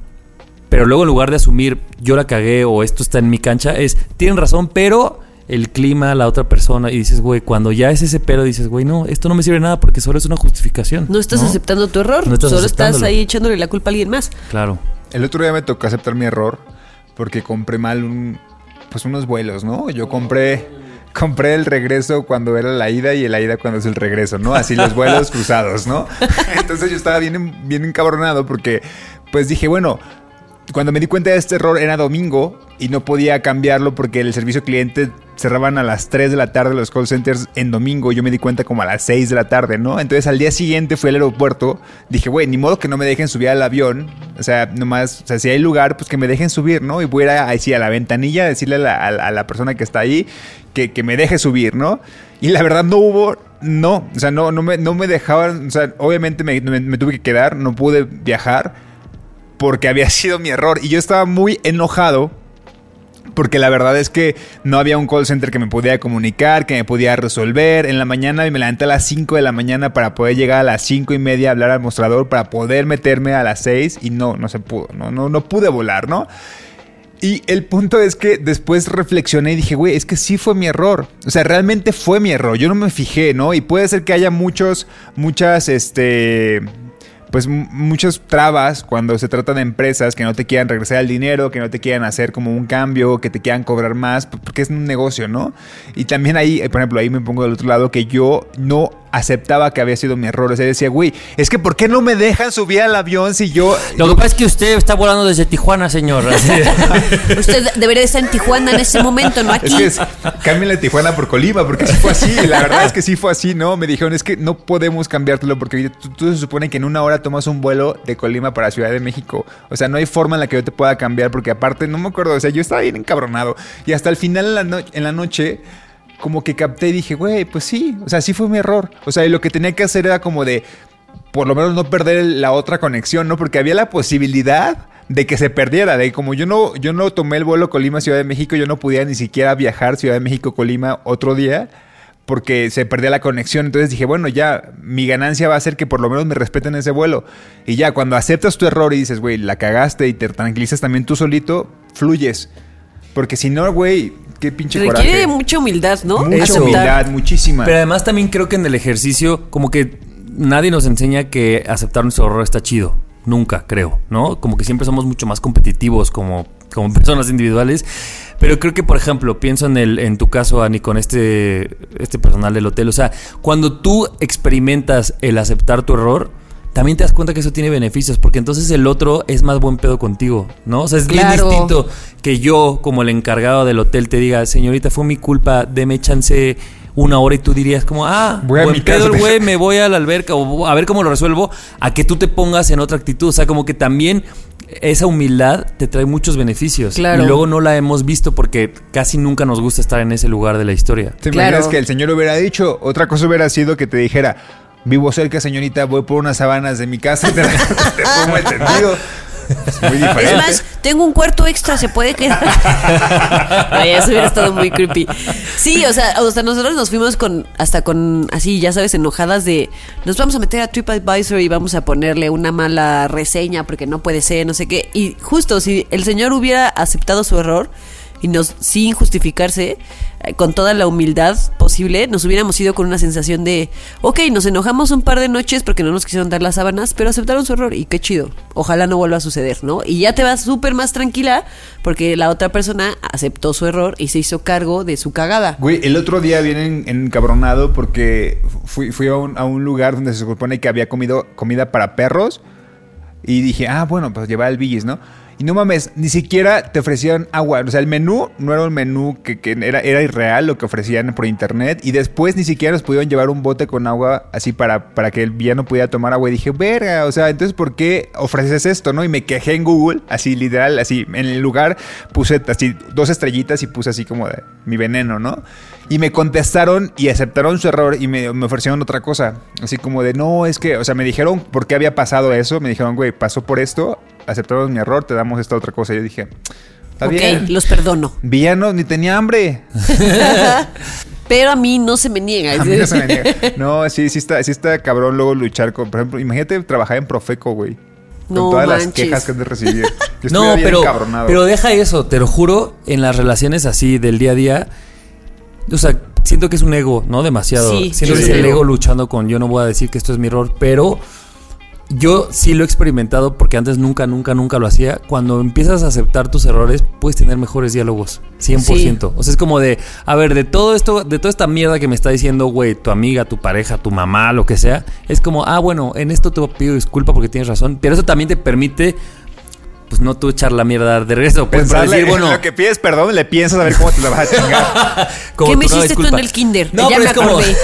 pero luego en lugar de asumir yo la cagué o esto está en mi cancha, es tienen razón, pero el clima, la otra persona, y dices, güey, cuando ya es ese pero, dices, güey, no, esto no me sirve de nada porque solo es una justificación. No estás aceptando tu error, No estás solo estás ahí echándole la culpa a alguien más. Claro. El otro día me tocó aceptar mi error porque compré mal un, pues unos vuelos, ¿no? Yo compré, compré el regreso cuando era la ida y el ida cuando es el regreso, ¿no? Así los vuelos cruzados, ¿no? Entonces yo estaba bien, bien encabronado porque, pues dije, bueno, cuando me di cuenta de este error era domingo y no podía cambiarlo porque el servicio cliente cerraban a las 3 de la tarde los call centers en domingo. Yo me di cuenta como a las 6 de la tarde, ¿no? Entonces al día siguiente fui al aeropuerto. Dije, güey, ni modo que no me dejen subir al avión. O sea, nomás, o sea, si hay lugar, pues que me dejen subir, ¿no? Y voy a ir a, la ventanilla decirle a la, a la- persona que está ahí que, que me deje subir, ¿no? Y la verdad no hubo, no, o sea, no, no, me, no me dejaban, o sea, obviamente me, me- me tuve que quedar, no pude viajar porque había sido mi error. Y yo estaba muy enojado Porque la verdad es que no había un call center que me podía comunicar, que me podía resolver. En la mañana me levanté a las 5 de la mañana para poder llegar a las 5 y media a hablar al mostrador, para poder meterme a las 6 y no, no se pudo, no, no, no pude volar, ¿no? Y el punto es que después reflexioné y dije, güey, es que sí fue mi error. O sea, realmente fue mi error. Yo no me fijé, ¿no? Y puede ser que haya muchos, muchas, este pues muchas trabas cuando se trata de empresas que no te quieran regresar el dinero, que no te quieran hacer como un cambio, que te quieran cobrar más, porque es un negocio, ¿no? Y también ahí, eh, por ejemplo, ahí me pongo del otro lado que yo no aceptaba que había sido mi error. O sea, decía, güey, es que ¿por qué no me dejan subir al avión si yo... Lo que pasa es que usted está volando desde Tijuana, señor. Usted debería estar en Tijuana en ese momento, no Es aquí. que es, cámbienle Tijuana por Colima, porque sí fue así. La verdad es que sí fue así, ¿no? Me dijeron, es que no podemos cambiártelo porque tú, tú se supone que en una hora tomas un vuelo de Colima para Ciudad de México. O sea, no hay forma en la que yo te pueda cambiar porque aparte, no me acuerdo, o sea, yo estaba bien encabronado. Y hasta el final en la, no- en la noche, como que capté y dije, güey, pues sí, o sea, sí fue mi error. O sea, y lo que tenía que hacer era como de, por lo menos no perder la otra conexión, ¿no? Porque había la posibilidad de que se perdiera, de como yo no, yo no tomé el vuelo Colima Ciudad de México, yo no podía ni siquiera viajar Ciudad de México Colima otro día porque se perdía la conexión. Entonces dije, bueno, ya mi ganancia va a ser que por lo menos me respeten ese vuelo. Y ya cuando aceptas tu error y dices, güey, la cagaste y te tranquilizas también tú solito, fluyes. Porque si no, güey, qué pinche Requiere coraje. mucha humildad, ¿no? Mucha Aceptar. humildad, muchísima. Pero además también creo que en el ejercicio, como que nadie nos enseña que aceptar nuestro error está chido. Nunca, creo, ¿no? Como que siempre somos mucho más competitivos como, como personas individuales. Pero creo que, por ejemplo, pienso en el, en tu caso, Ani, con este, este personal del hotel. O sea, cuando tú experimentas el aceptar tu error, también te das cuenta que eso tiene beneficios, porque entonces el otro es más buen pedo contigo, ¿no? O sea, es bien Claro. distinto que yo, como el encargado del hotel, te diga, señorita, fue mi culpa, deme chance una hora y tú dirías como, ah, Voy a buen mi pedo el güey, me voy a la alberca o a ver cómo lo resuelvo, a que tú te pongas en otra actitud. O sea, como que también esa humildad te trae muchos beneficios. Claro. Y luego no la hemos visto porque casi nunca nos gusta estar en ese lugar de la historia. ¿Te Claro. imaginas que el señor hubiera dicho? Otra cosa hubiera sido que te dijera, vivo cerca, señorita, voy por unas sábanas de mi casa y te, te pongo el tendido. Es muy diferente. Es más, tengo un cuarto extra, se puede quedar. Eso hubiera estado muy creepy. Sí, o sea, o sea, nosotros nos fuimos con, hasta con, así, ya sabes, enojadas de, nos vamos a meter a TripAdvisor y vamos a ponerle una mala reseña porque no puede ser, no sé qué. Y justo, si el señor hubiera aceptado su error y nos, sin justificarse, eh, con toda la humildad posible, nos hubiéramos ido con una sensación de, ok, nos enojamos un par de noches porque no nos quisieron dar las sábanas, pero aceptaron su error y qué chido. Ojalá no vuelva a suceder, ¿no? Y ya te vas súper más tranquila porque la otra persona aceptó su error y se hizo cargo de su cagada. Güey, el otro día vienen encabronado porque fui, fui a, un, a un lugar donde se supone que había comido comida para perros y dije, ah, bueno, pues llevar el billis, ¿no? Y no mames, ni siquiera te ofrecían agua. O sea, el menú no era un menú que, que era, era irreal lo que ofrecían por internet. Y después ni siquiera nos pudieron llevar un bote con agua así para, para que el villano pudiera tomar agua. Y dije, verga, o sea, entonces ¿por qué ofreces esto, no? Y me quejé en Google, así literal, así. En el lugar puse así dos estrellitas y puse así como de mi veneno, ¿no? Y me contestaron y aceptaron su error y me, me ofrecieron otra cosa. Así como de, no, es que, o sea, me dijeron por qué había pasado eso. Me dijeron, güey, pasó por esto, aceptamos mi error, te damos esta otra cosa. Y yo dije, está ok, bien. los perdono. Villano, ni tenía hambre. Pero a mí no se me niega. A mí no se me niega. No, sí, sí está, sí está cabrón luego luchar con, por ejemplo, imagínate trabajar en Profeco, güey. Con No todas las quejas que has de recibir. Yo No, pero, pero deja eso, te lo juro, en las relaciones así del día a día, o sea, siento que es un ego, ¿no? Demasiado. Sí, siento sí, que sí. es el ego luchando con yo no voy a decir que esto es mi error, pero yo sí lo he experimentado porque antes nunca, nunca, nunca lo hacía. Cuando empiezas a aceptar tus errores, puedes tener mejores diálogos, 100%. O sea, es como de, a ver, de todo esto, de toda esta mierda que me está diciendo, güey, tu amiga, tu pareja, tu mamá, lo que sea, es como, ah, bueno, en esto te pido disculpa porque tienes razón, pero eso también te permite pues no tú echar la mierda de regreso. Pues para Pensarle decir, en bueno, lo que pides perdón, le piensas a ver cómo te la vas a chingar. ¿Qué me hiciste tú en el kinder? No, ya pero me es como, acordé.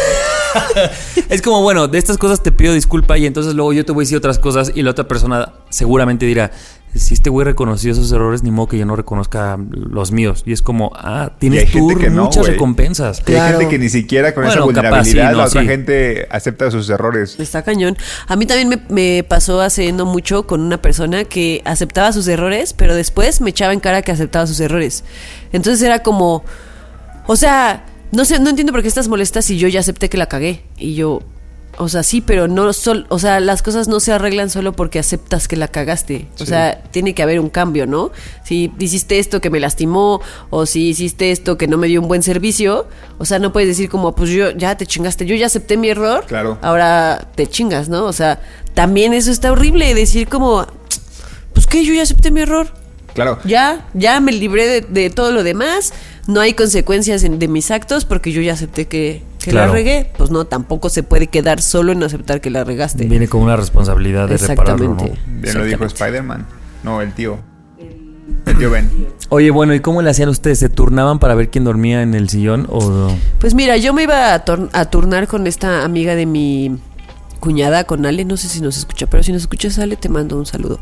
es como, bueno, de estas cosas te pido disculpa y entonces luego yo te voy a decir otras cosas y la otra persona seguramente dirá, si este güey reconoció esos errores, ni modo que yo no reconozca los míos. Y es como, ah, tienes tú no, muchas recompensas. Y Hay Claro. gente que ni siquiera con esa Bueno, capaz vulnerabilidad sí, no, la otra sí. gente acepta sus errores. Está cañón. A mí también me, me pasó hace no mucho con una persona que aceptaba sus errores, pero después me echaba en cara que aceptaba sus errores. Entonces era como, o sea, no sé, no entiendo por qué estás molesta si yo ya acepté que la cagué. Y yo, o sea, sí, pero no sol, o sea, las cosas no se arreglan solo porque aceptas que la cagaste. O sea, tiene que haber un cambio, ¿no? Si hiciste esto que me lastimó o si hiciste esto que no me dio un buen servicio, o sea, no puedes decir como, pues yo ya te chingaste, yo ya acepté mi error, Claro. ahora te chingas, ¿no? O sea, también eso está horrible, decir como, pues que yo ya acepté mi error, Claro. ya, ya me libré de, de todo lo demás, no hay consecuencias en- de mis actos porque yo ya acepté que, que la regué, pues no, tampoco se puede quedar solo en aceptar que la regaste. Viene con una responsabilidad de repararlo, ¿no? Exactamente. Bien lo dijo. Spider-Man. No, el tío. El tío Ben. Oye, bueno, ¿y cómo le hacían ustedes? ¿Se turnaban para ver quién dormía en el sillón o...? Pues mira, yo me iba a, turnar con esta amiga de mi cuñada, con Ale, no sé si nos escucha, pero si nos escuchas Ale, te mando un saludo.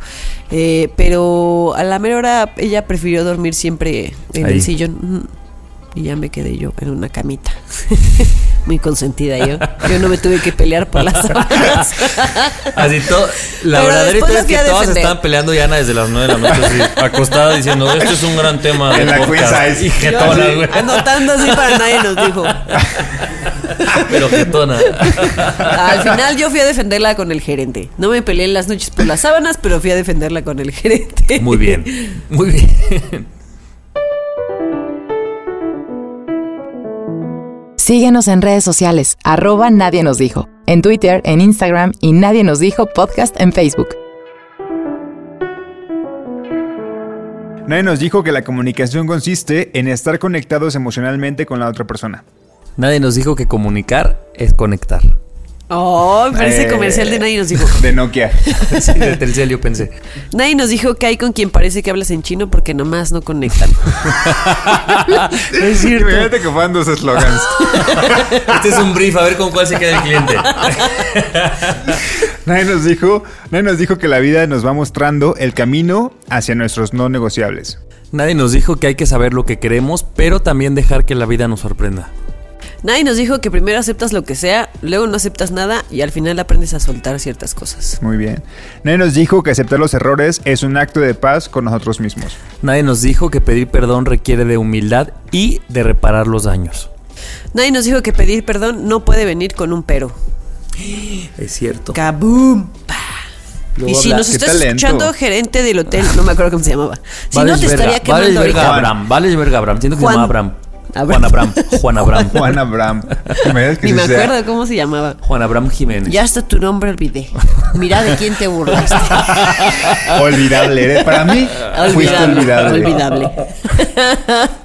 Eh, pero a la mera hora ella prefirió dormir siempre en Ahí. el sillón. Y ya me quedé yo en una camita. Muy consentida yo. Yo no me tuve que pelear por las sábanas. Así todo. La Pero verdadera es que todas defender. estaban peleando ya Ana desde las 9 de la noche, así, acostada diciendo, este es un gran tema. de En la podcast". Y Yo jetona, así, güey. Anotando así para nadie nos dijo. Pero jetona. Al final yo fui a defenderla con el gerente. No me peleé en las noches por las sábanas, pero fui a defenderla con el gerente. Muy bien, muy bien. Síguenos en redes sociales, arroba Nadie nos dijo, en Twitter, en Instagram y Nadie nos dijo podcast en Facebook. Nadie nos dijo que la comunicación consiste en estar conectados emocionalmente con la otra persona. Nadie nos dijo que comunicar es conectar. Oh, me parece Eh, comercial de nadie nos dijo. De Nokia. Sí, de Telcel yo pensé. Nadie nos dijo que hay con quien parece que hablas en chino porque nomás no conectan. es cierto. Imagínate que fueran dos eslogans. Este es un brief, a ver con cuál se queda el cliente. Nadie nos dijo, nadie nos dijo que la vida nos va mostrando el camino hacia nuestros no negociables. Nadie nos dijo que hay que saber lo que queremos, pero también dejar que la vida nos sorprenda. Nadie nos dijo que primero aceptas lo que sea, luego no aceptas nada y al final aprendes a soltar ciertas cosas. Muy bien. Nadie nos dijo que aceptar los errores es un acto de paz con nosotros mismos. Nadie nos dijo que pedir perdón requiere de humildad y de reparar los daños. Nadie nos dijo que pedir perdón no puede venir con un pero. Es cierto. ¡Kaboom! Luego Y si habla- nos estás talento. escuchando, gerente del hotel, no me acuerdo cómo se llamaba. Si no, te verga, estaría quemando Vales verga ahorita. Abraham, Vales verga Abraham. Siento que Juan- se llama Abraham. Abraham. Juan Abraham. Juan Abraham. Juan Abraham. ¿Imaginas que Ni me sea? acuerdo cómo se llamaba. Juan Abraham Jiménez. Ya hasta tu nombre olvidé. Mira de quién te burlaste. Olvidable. eres- Para mí, fuiste olvidable. Olvidable.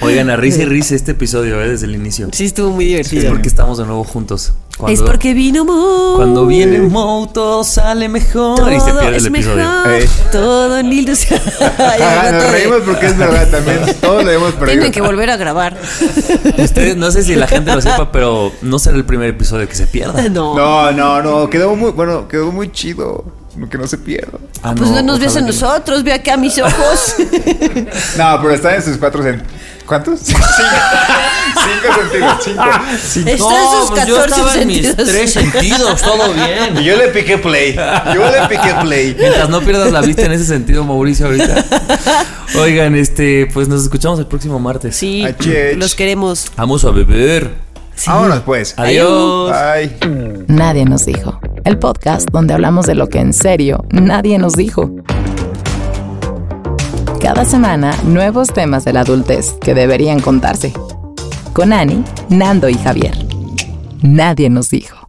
Oigan, a risa y risa este episodio, eh, desde el inicio. Sí, estuvo muy Es divertido. porque estamos de nuevo juntos. es porque vino Mo. Cuando viene Mo, todo sale mejor. todo y se pierde es el episodio. mejor. Todo en ilusión. Ajá, nos reímos porque es verdad también. Todos lo hemos perdido. Tienen que volver a grabar. Ustedes, no sé si la gente lo sepa, pero no será el primer episodio que se pierda. No. No, no, no. Quedó muy, bueno, quedó muy chido. Que no se pierda. Ah, Pues no, nos ves a nosotros, ve acá a mis ojos. No, pero está en sus cuatro cent... ¿Cuántos? Cinco. Cinco sentidos. Cinco. Cinco. Está en sus pues yo 14 estaba en mis sentidos. tres sentidos, todo bien. Y yo le piqué play. Yo le piqué play. Mientras no pierdas la vista en ese sentido, Mauricio, ahorita. Oigan, este, pues nos escuchamos el próximo martes. Sí, Achech. los queremos. Vamos a beber. Vámonos pues. Adiós. Bye. Nadie nos dijo. El podcast donde hablamos de lo que en serio nadie nos dijo. Cada semana, nuevos temas de la adultez que deberían contarse. Con Ani, Nando y Javier. Nadie nos dijo.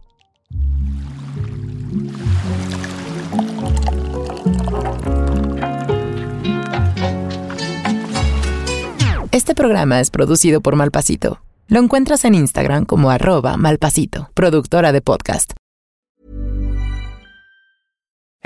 Este programa es producido por Malpasito. Lo encuentras en Instagram como arroba malpasito, productora de podcast.